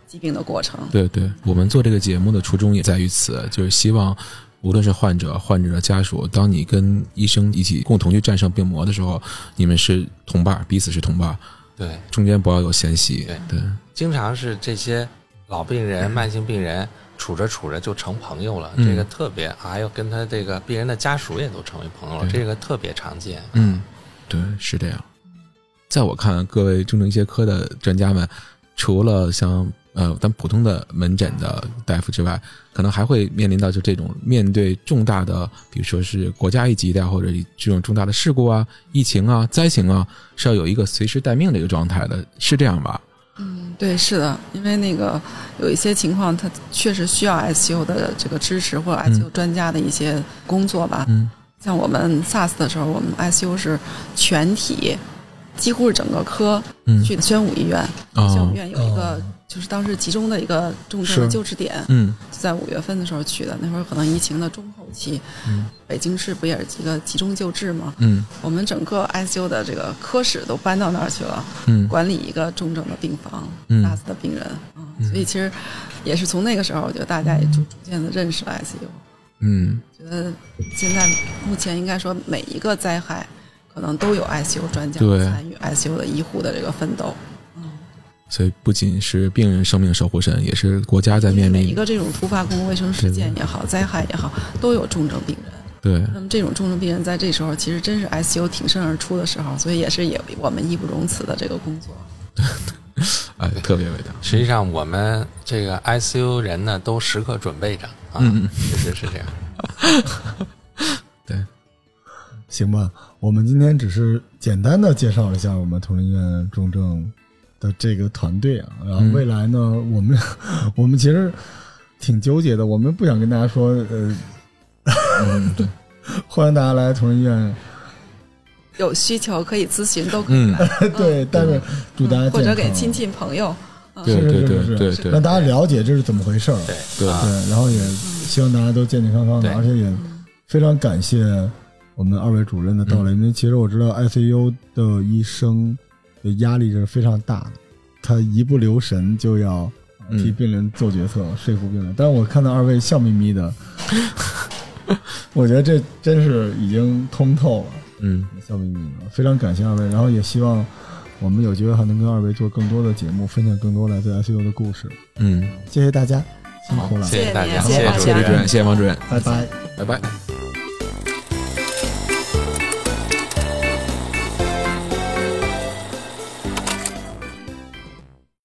疾病的过程。对对，我们做这个节目的初衷也在于此，就是希望无论是患者、患者的家属，当你跟医生一起共同去战胜病魔的时候，你们是同伴，彼此是同伴。对，中间不要有嫌隙。对对，经常是这些老病人、慢性病人处着处着就成朋友了，这个特别，还有跟他这个病人的家属也都成为朋友了，这个特别常见。嗯，对，是这样。在我看，各位重症医学科的专家们，除了像呃咱普通的门诊的大夫之外，可能还会面临到就这种面对重大的，比如说是国家一级的，或者这种重大的事故啊、疫情啊、灾情啊，是要有一个随时待命的一个状态的，是这样吧？嗯，对，是的，因为那个有一些情况，它确实需要 ICU 的这个支持或者 ICU 专家的一些工作吧。嗯，像我们 SARS 的时候，我们 ICU 是全体。几乎是整个科去宣武医院，宣武医院有一个就是当时集中的一个重症的救治点，嗯，就在五月份的时候去的，那会儿可能疫情的中后期，嗯，北京市不也是一个集中救治吗？嗯，我们整个 ICU 的这个科室都搬到那儿去了，嗯，管理一个重症的病房，SARS 的病人啊，所以其实也是从那个时候，我觉得大家也就逐渐的认识了 ICU，嗯，觉得现在目前应该说每一个灾害。可能都有 ICU 专家参与 ICU 的医护的这个奋斗。嗯，所以不仅是病人生命守护神，也是国家在面临每一个这种突发公共卫生事件也好，灾害也好，都有重症病人。对那么这种重症病人在这时候，其实真是 ICU 挺身而出的时候，所以也是也我们义不容辞的这个工作。哎特别伟大。实际上我们这个 ICU 人呢，都时刻准备着啊，嗯嗯确实是这样。对行吧，我们今天只是简单的介绍了一下我们同仁医院重症的这个团队啊，然后嗯。未来呢，我们 我们其实挺纠结的，我们不想跟大家说，呃，嗯，对，欢迎大家来同仁医院，有需求可以咨询都可以嗯。来，对，但是祝大家或者给亲戚朋友。啊对对对对对。让大家了解这是怎么回事儿，对。对。然后也希望大家都健健康康的，而且也非常感谢我们二位主任的到来，因为其实我知道 ICU 的医生的压力是非常大的，他一不留神就要替嗯病人做决策，说服病人。但是我看到二位笑眯眯的，我觉得这真是已经通透了，嗯笑眯眯的，非常感谢二位，然后也希望我们有机会还能跟二位做更多的节目，分享更多来自 ICU 的故事。嗯，谢谢大家，辛苦了，谢谢大家，谢谢大家谢谢李主任，谢谢王主任，拜拜。拜拜。